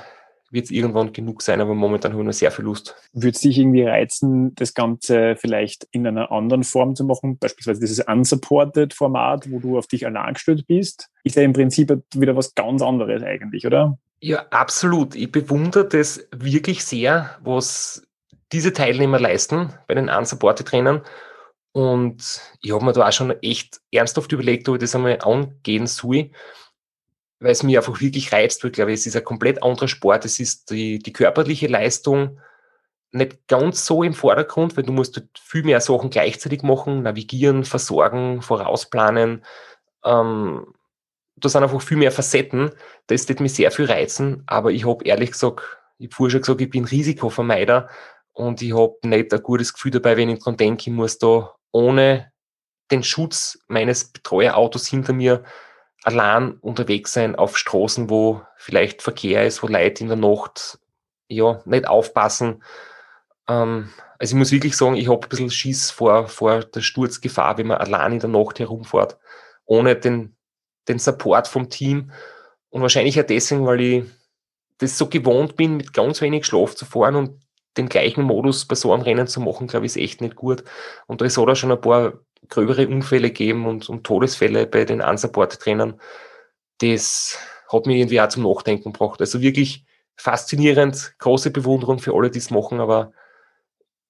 wird es irgendwann genug sein, aber momentan habe ich noch sehr viel Lust. Würde es dich irgendwie reizen, das Ganze vielleicht in einer anderen Form zu machen? Beispielsweise dieses unsupported Format, wo du auf dich allein gestellt bist, ist ja im Prinzip wieder was ganz anderes eigentlich, oder? Ja, absolut. Ich bewundere das wirklich sehr, was diese Teilnehmer leisten bei den unsupported Trainern. Und ich habe mir da auch schon echt ernsthaft überlegt, ob ich das einmal angehen soll weil es mir einfach wirklich reizt, weil, glaube ich, es ist ein komplett anderer Sport. Es ist die, die körperliche Leistung nicht ganz so im Vordergrund, weil du musst viel mehr Sachen gleichzeitig machen, navigieren, versorgen, vorausplanen. Ähm, da sind einfach viel mehr Facetten. Das wird mich sehr viel reizen, aber ich habe ehrlich gesagt, ich habe schon gesagt, ich bin Risikovermeider und ich habe nicht ein gutes Gefühl dabei, wenn ich dran denke, ich muss da ohne den Schutz meines Betreuerautos hinter mir allein unterwegs sein auf Straßen, wo vielleicht Verkehr ist, wo Leute in der Nacht ja nicht aufpassen. Ähm, also ich muss wirklich sagen, ich habe ein bisschen Schiss vor, vor der Sturzgefahr, wenn man allein in der Nacht herumfährt, ohne den, den Support vom Team. Und wahrscheinlich auch deswegen, weil ich das so gewohnt bin, mit ganz wenig Schlaf zu fahren und den gleichen Modus bei so einem Rennen zu machen, glaube ich, ist echt nicht gut. Und da ist auch schon ein paar gröbere Unfälle geben und, und Todesfälle bei den Unsupport-Trainern. Das hat mir irgendwie auch zum Nachdenken gebracht. Also wirklich faszinierend, große Bewunderung für alle, die es machen, aber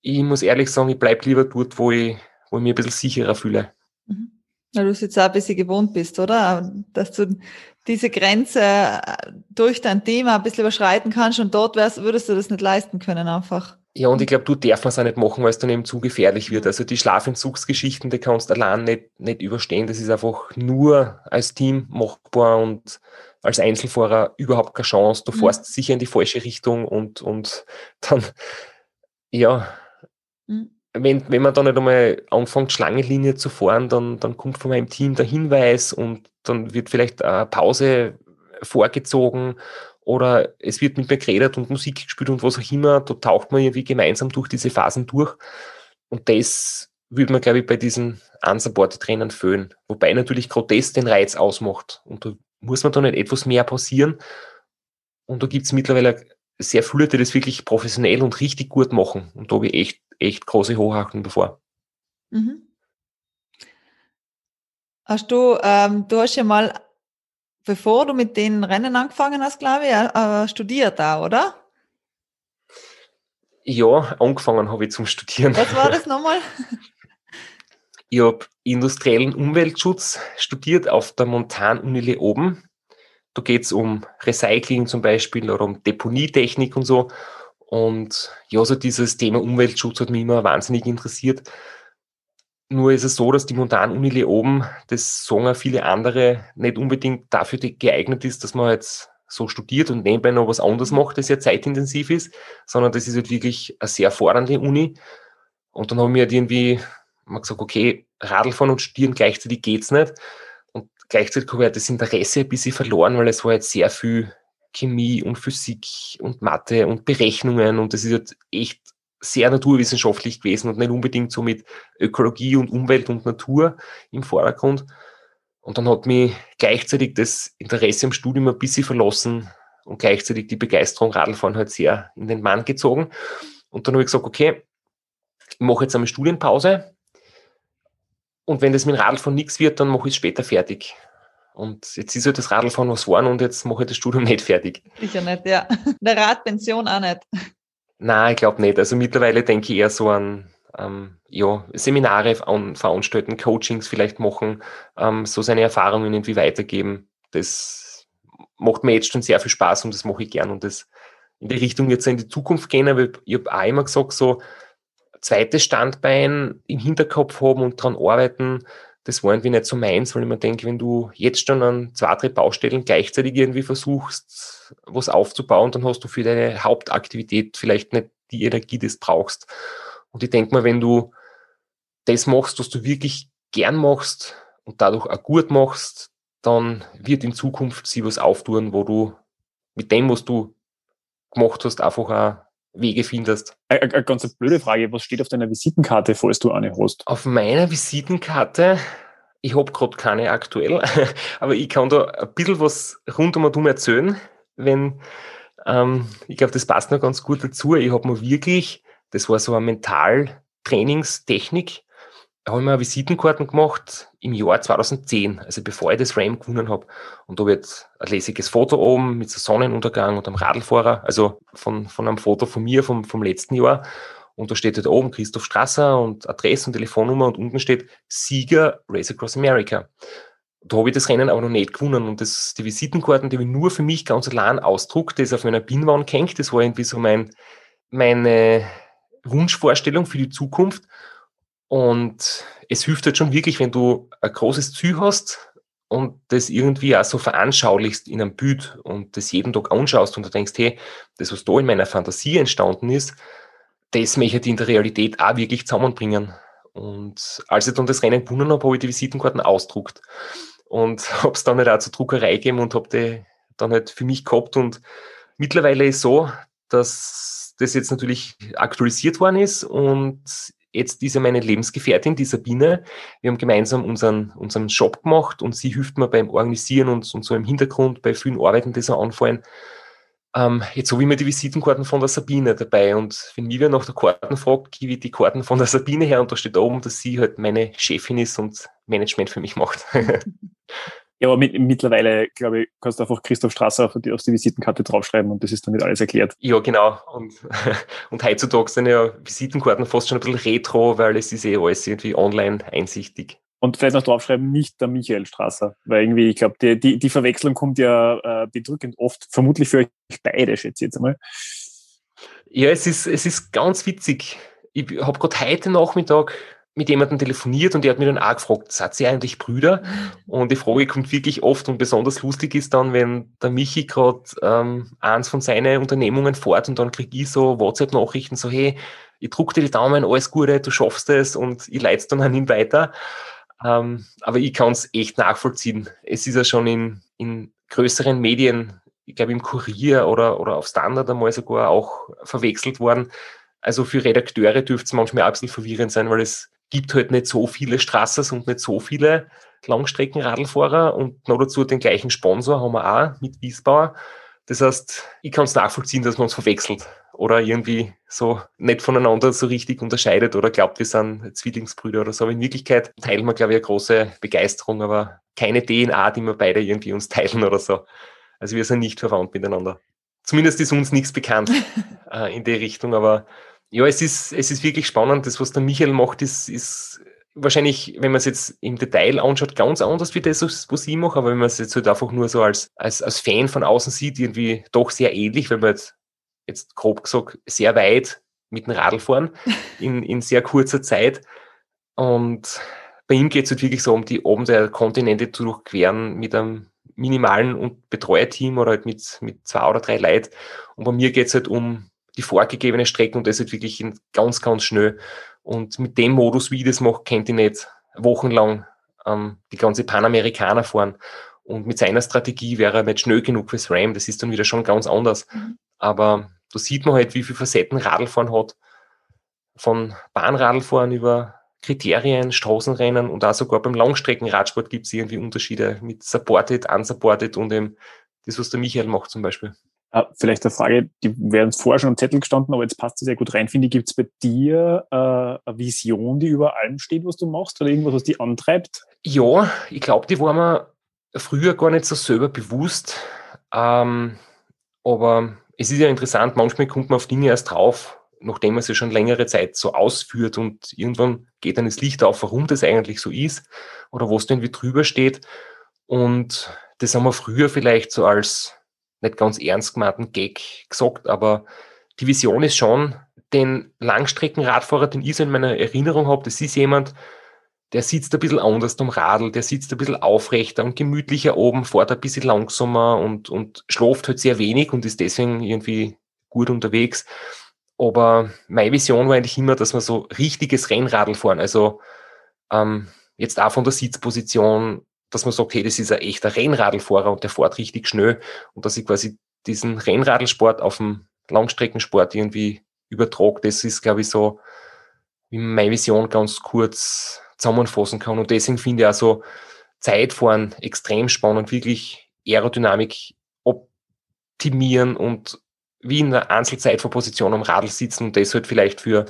ich muss ehrlich sagen, ich bleibe lieber dort, wo ich, wo ich mich ein bisschen sicherer fühle. Mhm. Weil du es jetzt auch ein bisschen gewohnt bist, oder? Dass du diese Grenze äh, durch dein Thema ein bisschen überschreiten kannst und dort wärst, würdest du das nicht leisten können einfach. Ja, und ich glaube, du darfst es auch nicht machen, weil es dann eben zu gefährlich wird. Also die Schlafentzugsgeschichten, die kannst du allein nicht, nicht überstehen. Das ist einfach nur als Team machbar und als Einzelfahrer überhaupt keine Chance. Du mhm. fährst sicher in die falsche Richtung und, und dann, ja, mhm. Wenn, wenn man da nicht einmal anfängt, Schlangenlinie zu fahren, dann, dann kommt von meinem Team der Hinweis und dann wird vielleicht eine Pause vorgezogen oder es wird mit mir geredet und Musik gespielt und was auch immer, da taucht man irgendwie gemeinsam durch diese Phasen durch. Und das würde man, glaube ich, bei diesen Unsupported-Trainern fehlen. Wobei natürlich Grotest den Reiz ausmacht. Und da muss man da nicht etwas mehr passieren. Und da gibt es mittlerweile sehr viele, die das wirklich professionell und richtig gut machen. Und da habe ich echt, echt große Hochachtung davor. Mhm. Hast du, ähm, du hast ja mal, bevor du mit den Rennen angefangen hast, glaube ich, äh, studiert da, oder? Ja, angefangen habe ich zum Studieren. Was war das nochmal? Ich habe industriellen Umweltschutz studiert auf der Montan-Uni Leoben. Da geht es um Recycling zum Beispiel oder um Deponietechnik und so. Und ja, so dieses Thema Umweltschutz hat mich immer wahnsinnig interessiert. Nur ist es so, dass die Montan-Uni Leoben, das sagen auch viele andere, nicht unbedingt dafür geeignet ist, dass man jetzt so studiert und nebenbei noch was anderes macht, das ja zeitintensiv ist, sondern das ist halt wirklich eine sehr fordernde Uni. Und dann haben wir halt irgendwie man gesagt, okay, Radlfahren und Studieren gleichzeitig geht's nicht. Und gleichzeitig habe ich halt das Interesse ein bisschen verloren, weil es war jetzt sehr viel Chemie und Physik und Mathe und Berechnungen und das ist halt echt sehr naturwissenschaftlich gewesen und nicht unbedingt so mit Ökologie und Umwelt und Natur im Vordergrund. Und dann hat mich gleichzeitig das Interesse am Studium ein bisschen verlassen und gleichzeitig die Begeisterung Radlfahren halt sehr in den Mann gezogen. Und dann habe ich gesagt, okay, ich mache jetzt eine Studienpause und wenn das mit dem Radlfahren nichts wird, dann mache ich es später fertig. Und jetzt ist halt das Radlfahren was geworden und jetzt mache ich das Studium nicht fertig. Sicher nicht, ja. Der Radpension auch nicht. Nein, ich glaube nicht. Also mittlerweile denke ich eher so an ähm, ja, Seminare veranstalten, Coachings vielleicht machen, ähm, so seine Erfahrungen irgendwie weitergeben. Das macht mir jetzt schon sehr viel Spaß und das mache ich gern. Und das in die Richtung jetzt in die Zukunft gehen, aber ich habe auch immer gesagt, so zweites Standbein im Hinterkopf haben und daran arbeiten, das war irgendwie nicht so meins, weil ich mir denke, wenn du jetzt schon an zwei, drei Baustellen gleichzeitig irgendwie versuchst, was aufzubauen, dann hast du für deine Hauptaktivität vielleicht nicht die Energie, die du brauchst. Und ich denke mal, wenn du das machst, was du wirklich gern machst und dadurch auch gut machst, dann wird in Zukunft sie was auftun, wo du mit dem, was du gemacht hast, einfach auch Wege findest. Eine, eine ganz blöde Frage, was steht auf deiner Visitenkarte, falls du eine hast? Auf meiner Visitenkarte, ich habe gerade keine aktuell, aber ich kann da ein bisschen was rund um und um erzählen, wenn, ähm, ich glaube, das passt noch ganz gut dazu. Ich habe mir wirklich, das war so eine Mentaltrainingstechnik, habe ich mir Visitenkarten gemacht im Jahr 2010, also bevor ich das RAM gewonnen habe. Und da wird ein lässiges Foto oben mit so Sonnenuntergang und einem Radlfahrer, also von, von einem Foto von mir vom, vom letzten Jahr. Und da steht halt oben Christoph Strasser und Adresse und Telefonnummer und unten steht Sieger Race Across America. Da habe ich das Rennen aber noch nicht gewonnen und das, die Visitenkarten, die habe ich nur für mich ganz allein ausdruckt, das auf meiner Pinwand hängt. Das war irgendwie so mein, meine Wunschvorstellung für die Zukunft. Und es hilft halt schon wirklich, wenn du ein großes Ziel hast und das irgendwie auch so veranschaulichst in einem Bild und das jeden Tag anschaust und du denkst, hey, das, was da in meiner Fantasie entstanden ist, das möchte ich in der Realität auch wirklich zusammenbringen. Und als ich dann das Rennen gewonnen habe, habe ich die Visitenkarten ausdruckt und habe es dann halt auch zur Druckerei gegeben und habe die dann halt für mich gehabt. Und mittlerweile ist so, dass das jetzt natürlich aktualisiert worden ist und jetzt ist ja meine Lebensgefährtin, die Sabine. Wir haben gemeinsam unseren, unseren Shop gemacht und sie hilft mir beim Organisieren und, und so im Hintergrund bei vielen Arbeiten, die so anfallen. Ähm, jetzt habe ich mir die Visitenkarten von der Sabine dabei und wenn wer nach der Karten fragt, gebe ich die Karten von der Sabine her und da steht oben, dass sie halt meine Chefin ist und Management für mich macht. Ja, aber mit, mittlerweile, glaube ich, kannst du einfach Christoph Strasser auf die, auf die Visitenkarte draufschreiben und das ist damit alles erklärt. Ja, genau. Und, und heutzutage sind ja Visitenkarten fast schon ein bisschen retro, weil es ist eh alles irgendwie online einsichtig. Und vielleicht noch draufschreiben, nicht der Michael Strasser, weil irgendwie, ich glaube, die, die, die Verwechslung kommt ja äh, bedrückend oft, vermutlich für euch beide, schätze ich jetzt einmal. Ja, es ist, es ist ganz witzig. Ich habe gerade heute Nachmittag mit jemandem telefoniert und der hat mir dann auch gefragt, seid ihr eigentlich Brüder? Und die Frage kommt wirklich oft und besonders lustig ist dann, wenn der Michi gerade ähm, eins von seinen Unternehmungen fährt und dann kriege ich so WhatsApp-Nachrichten so, hey, ich druck dir die Daumen, alles Gute, du schaffst es und ich leite es dann an ihn weiter. Ähm, aber ich kann es echt nachvollziehen. Es ist ja schon in, in größeren Medien, ich glaube im Kurier oder, oder auf Standard einmal sogar auch verwechselt worden. Also für Redakteure dürfte es manchmal ein bisschen verwirrend sein, weil es gibt halt nicht so viele Straßers und nicht so viele Langstreckenradlfahrer und noch dazu den gleichen Sponsor haben wir auch mit Wiesbauer. Das heißt, ich kann es nachvollziehen, dass man uns verwechselt oder irgendwie so nicht voneinander so richtig unterscheidet oder glaubt, wir sind Zwillingsbrüder oder so. Aber in Wirklichkeit teilen wir, glaube ich, eine große Begeisterung, aber keine DNA, die wir beide irgendwie uns teilen oder so. Also wir sind nicht verwandt miteinander. Zumindest ist uns nichts bekannt äh, in die Richtung, aber ja, es ist, es ist wirklich spannend. Das, was der Michael macht, ist, ist wahrscheinlich, wenn man es jetzt im Detail anschaut, ganz anders wie das, was ich mache, aber wenn man es jetzt halt einfach nur so als, als, als Fan von außen sieht, irgendwie doch sehr ähnlich, wenn man jetzt, jetzt grob gesagt sehr weit mit dem Radl fahren in, in sehr kurzer Zeit. Und bei ihm geht es halt wirklich so um die oben der Kontinente zu durchqueren mit einem minimalen und Betreuerteam oder halt mit, mit zwei oder drei Leuten. Und bei mir geht es halt um die vorgegebene Strecke und das halt wirklich ganz, ganz schnell. Und mit dem Modus, wie ich das mache, kennt ich nicht wochenlang ähm, die ganze Panamerikaner fahren. Und mit seiner Strategie wäre er nicht schnell genug fürs RAM. Das ist dann wieder schon ganz anders. Mhm. Aber da sieht man halt, wie viele Facetten Radlfahren hat. Von Bahnradlfahren über Kriterien, Straßenrennen und auch sogar beim Langstreckenradsport gibt es irgendwie Unterschiede mit Supported, Unsupported und eben das, was der Michael macht zum Beispiel. Uh, vielleicht eine Frage, die wäre uns vorher schon am Zettel gestanden, aber jetzt passt es sehr gut rein, finde ich. Gibt es bei dir äh, eine Vision, die über allem steht, was du machst oder irgendwas, was dich antreibt? Ja, ich glaube, die war mir früher gar nicht so selber bewusst. Ähm, aber es ist ja interessant, manchmal kommt man auf Dinge erst drauf, nachdem man sie schon längere Zeit so ausführt und irgendwann geht dann das Licht auf, warum das eigentlich so ist oder was denn wie drüber steht. Und das haben wir früher vielleicht so als nicht ganz ernst gemeinten Gag gesagt, aber die Vision ist schon, den Langstreckenradfahrer, den ich so in meiner Erinnerung habe, das ist jemand, der sitzt ein bisschen anders am Radl, der sitzt ein bisschen aufrechter und gemütlicher oben, fährt ein bisschen langsamer und, und schläft halt sehr wenig und ist deswegen irgendwie gut unterwegs. Aber meine Vision war eigentlich immer, dass wir so richtiges Rennradl fahren. Also ähm, jetzt auch von der Sitzposition, dass man sagt, hey, das ist ein echter Rennradlfahrer und der fährt richtig schnell und dass ich quasi diesen Rennradlsport auf dem Langstreckensport irgendwie übertrage, das ist, glaube ich, so, wie meine Vision ganz kurz zusammenfassen kann. Und deswegen finde ich auch so Zeitfahren extrem spannend, wirklich Aerodynamik optimieren und wie in der Einzelzeitfahrposition am Radl sitzen und das halt vielleicht für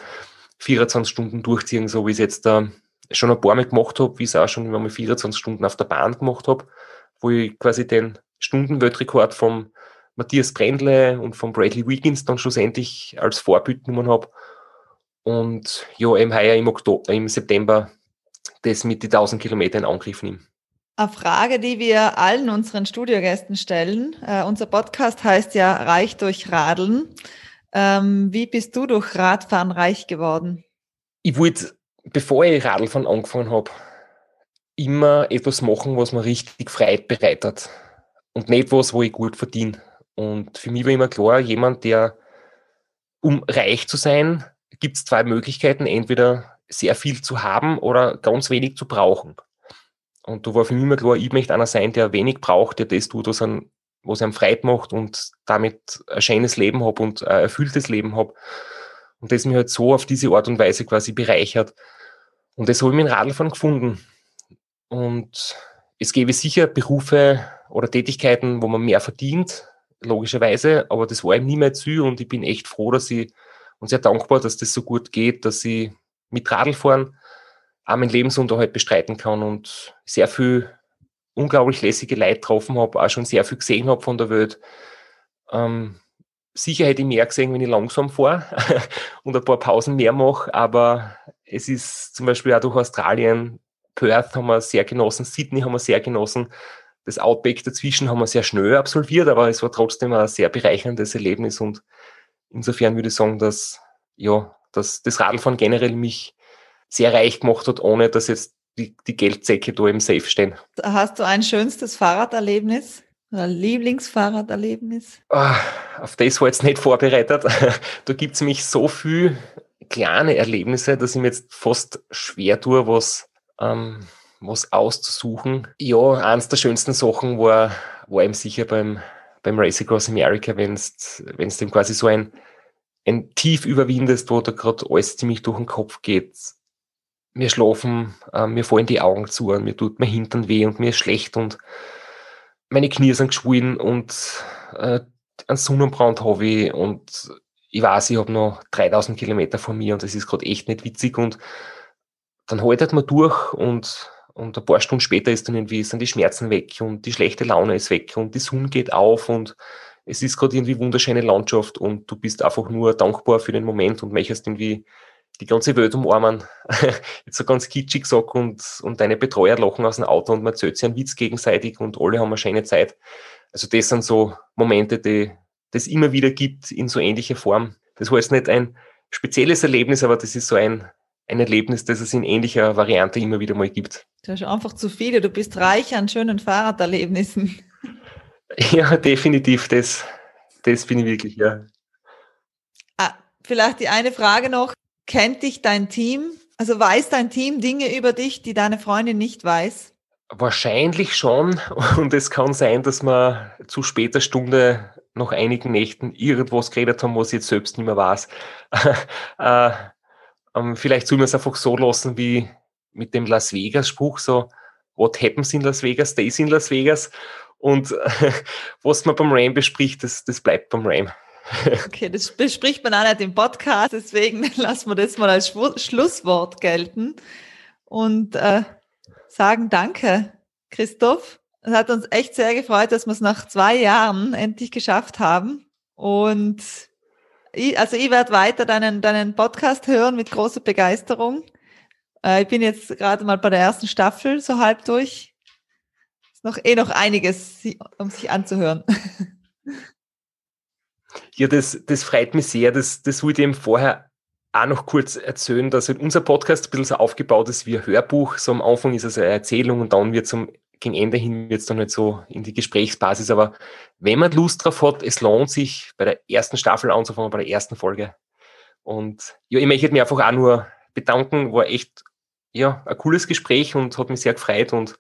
24 Stunden durchziehen, so wie es jetzt da schon ein paar Mal gemacht habe, wie ich es auch schon mal 24 Stunden auf der Bahn gemacht habe, wo ich quasi den Stundenweltrekord vom Matthias Brendle und von Bradley Wiggins dann schlussendlich als Vorbild genommen habe. Und ja, eben heuer im, Oktober, im September das mit die 1000 Kilometer in Angriff nehme. Eine Frage, die wir allen unseren Studiogästen stellen. Uh, unser Podcast heißt ja Reich durch Radeln. Ähm, wie bist du durch Radfahren reich geworden? Ich wollte bevor ich Radlfahren angefangen habe, immer etwas machen, was mir richtig Freude bereitet. Und nicht was, wo ich gut verdiene. Und für mich war immer klar, jemand, der, um reich zu sein, gibt es zwei Möglichkeiten. Entweder sehr viel zu haben oder ganz wenig zu brauchen. Und da war für mich immer klar, ich möchte einer sein, der wenig braucht, der das tut, was, einem, was einem Freude macht und damit ein schönes Leben habe und ein erfülltes Leben habe. Und das mich halt so auf diese Art und Weise quasi bereichert. Und das habe ich mit dem Radlfahren gefunden. Und es gäbe sicher Berufe oder Tätigkeiten, wo man mehr verdient, logischerweise, aber das war ihm nie mehr zu und ich bin echt froh, dass ich und sehr dankbar, dass das so gut geht, dass ich mit Radlfahren auch meinen Lebensunterhalt bestreiten kann und sehr viel unglaublich lässige Leute getroffen habe, auch schon sehr viel gesehen habe von der Welt. Ähm, sicher hätte ich mehr gesehen, wenn ich langsam fahre und ein paar Pausen mehr mache, aber es ist zum Beispiel auch durch Australien, Perth haben wir sehr genossen, Sydney haben wir sehr genossen, das Outback dazwischen haben wir sehr schnell absolviert, aber es war trotzdem ein sehr bereicherndes Erlebnis und insofern würde ich sagen, dass ja, dass das Radfahren generell mich sehr reich gemacht hat, ohne dass jetzt die, die Geldsäcke da im Safe stehen. Hast du ein schönstes Fahrraderlebnis? Lieblingsfahrraderlebnis? Oh, auf das war jetzt nicht vorbereitet. da gibt es mich so viel kleine Erlebnisse, dass ich mir jetzt fast schwer tue, was, ähm, was auszusuchen. Ja, eins der schönsten Sachen war, war eben sicher beim, beim Race Across America, wenn es dem quasi so ein, ein Tief überwindest, wo da gerade alles ziemlich durch den Kopf geht. Wir schlafen, äh, mir fallen die Augen zu, mir tut mein Hintern weh und mir ist schlecht und meine Knie sind geschwollen und äh, einen Sonnenbrand habe ich und ich weiß, ich habe noch 3000 Kilometer vor mir und das ist gerade echt nicht witzig und dann haltet man durch und, und ein paar Stunden später ist dann irgendwie, sind die Schmerzen weg und die schlechte Laune ist weg und die Sonne geht auf und es ist gerade irgendwie wunderschöne Landschaft und du bist einfach nur dankbar für den Moment und möchtest irgendwie die ganze Welt umarmen. Jetzt so ganz kitschig gesagt und, und deine Betreuer lachen aus dem Auto und man erzählt sich einen Witz gegenseitig und alle haben eine schöne Zeit. Also das sind so Momente, die das immer wieder gibt in so ähnlicher Form. Das war jetzt nicht ein spezielles Erlebnis, aber das ist so ein, ein Erlebnis, das es in ähnlicher Variante immer wieder mal gibt. Du hast einfach zu viele, du bist reich an schönen Fahrraderlebnissen. Ja, definitiv, das, das bin ich wirklich, ja. Ah, vielleicht die eine Frage noch. Kennt dich dein Team? Also weiß dein Team Dinge über dich, die deine Freundin nicht weiß? Wahrscheinlich schon. Und es kann sein, dass wir zu später Stunde nach einigen Nächten irgendwas geredet haben, was ich jetzt selbst nicht mehr weiß. äh, ähm, vielleicht soll man es einfach so lassen wie mit dem Las Vegas-Spruch, so What happens in Las Vegas, stays in Las Vegas. Und was man beim Ram bespricht, das, das bleibt beim Ram. Okay, das bespricht man auch nicht im Podcast, deswegen lassen wir das mal als Schlusswort gelten und äh, sagen Danke, Christoph. Es hat uns echt sehr gefreut, dass wir es nach zwei Jahren endlich geschafft haben. Und ich, also ich werde weiter deinen, deinen Podcast hören mit großer Begeisterung. Äh, ich bin jetzt gerade mal bei der ersten Staffel so halb durch. Ist noch eh noch einiges, um sich anzuhören. Ja, das, das freut mich sehr. Das, das wollte ich eben vorher auch noch kurz erzählen, dass halt unser Podcast ein bisschen so aufgebaut ist wie ein Hörbuch. So am Anfang ist es eine Erzählung und dann wird zum gegen Ende hin wird es dann halt so in die Gesprächsbasis. Aber wenn man Lust drauf hat, es lohnt sich, bei der ersten Staffel anzufangen, bei der ersten Folge. Und ja, ich möchte mich einfach auch nur bedanken. War echt ja, ein cooles Gespräch und hat mich sehr gefreut. Und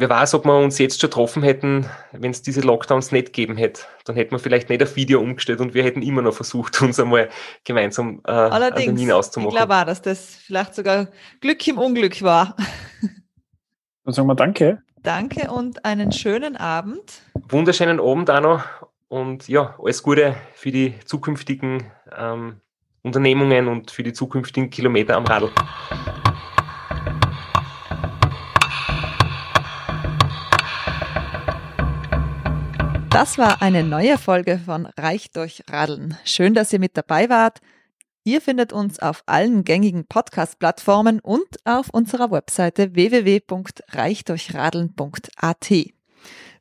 wer weiß, ob wir uns jetzt schon getroffen hätten, wenn es diese Lockdowns nicht gegeben hätte. Dann hätten wir vielleicht nicht auf Video umgestellt und wir hätten immer noch versucht, uns einmal gemeinsam äh, Allerdings, einen Termin auszumachen. Ich glaube auch, dass das vielleicht sogar Glück im Unglück war. Dann sagen wir Danke. Danke und einen schönen Abend. Wunderschönen Abend auch noch und ja, alles Gute für die zukünftigen ähm, Unternehmungen und für die zukünftigen Kilometer am Radl. Das war eine neue Folge von Reich durch Radeln. Schön, dass ihr mit dabei wart. Ihr findet uns auf allen gängigen Podcast-Plattformen und auf unserer Webseite www.reichdurchradeln.at.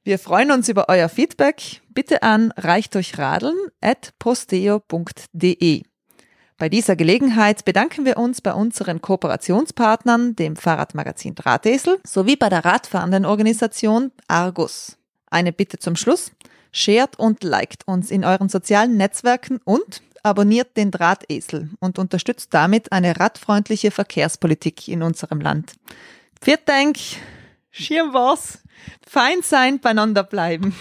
Wir freuen uns über euer Feedback. Bitte an reichdurchradeln.posteo.de. Bei dieser Gelegenheit bedanken wir uns bei unseren Kooperationspartnern, dem Fahrradmagazin Drahtesel, sowie bei der radfahrenden Organisation Argus. Eine Bitte zum Schluss. Shared und liked uns in euren sozialen Netzwerken und abonniert den Drahtesel und unterstützt damit eine radfreundliche Verkehrspolitik in unserem Land. Viert Schirm was, fein sein, beieinander bleiben.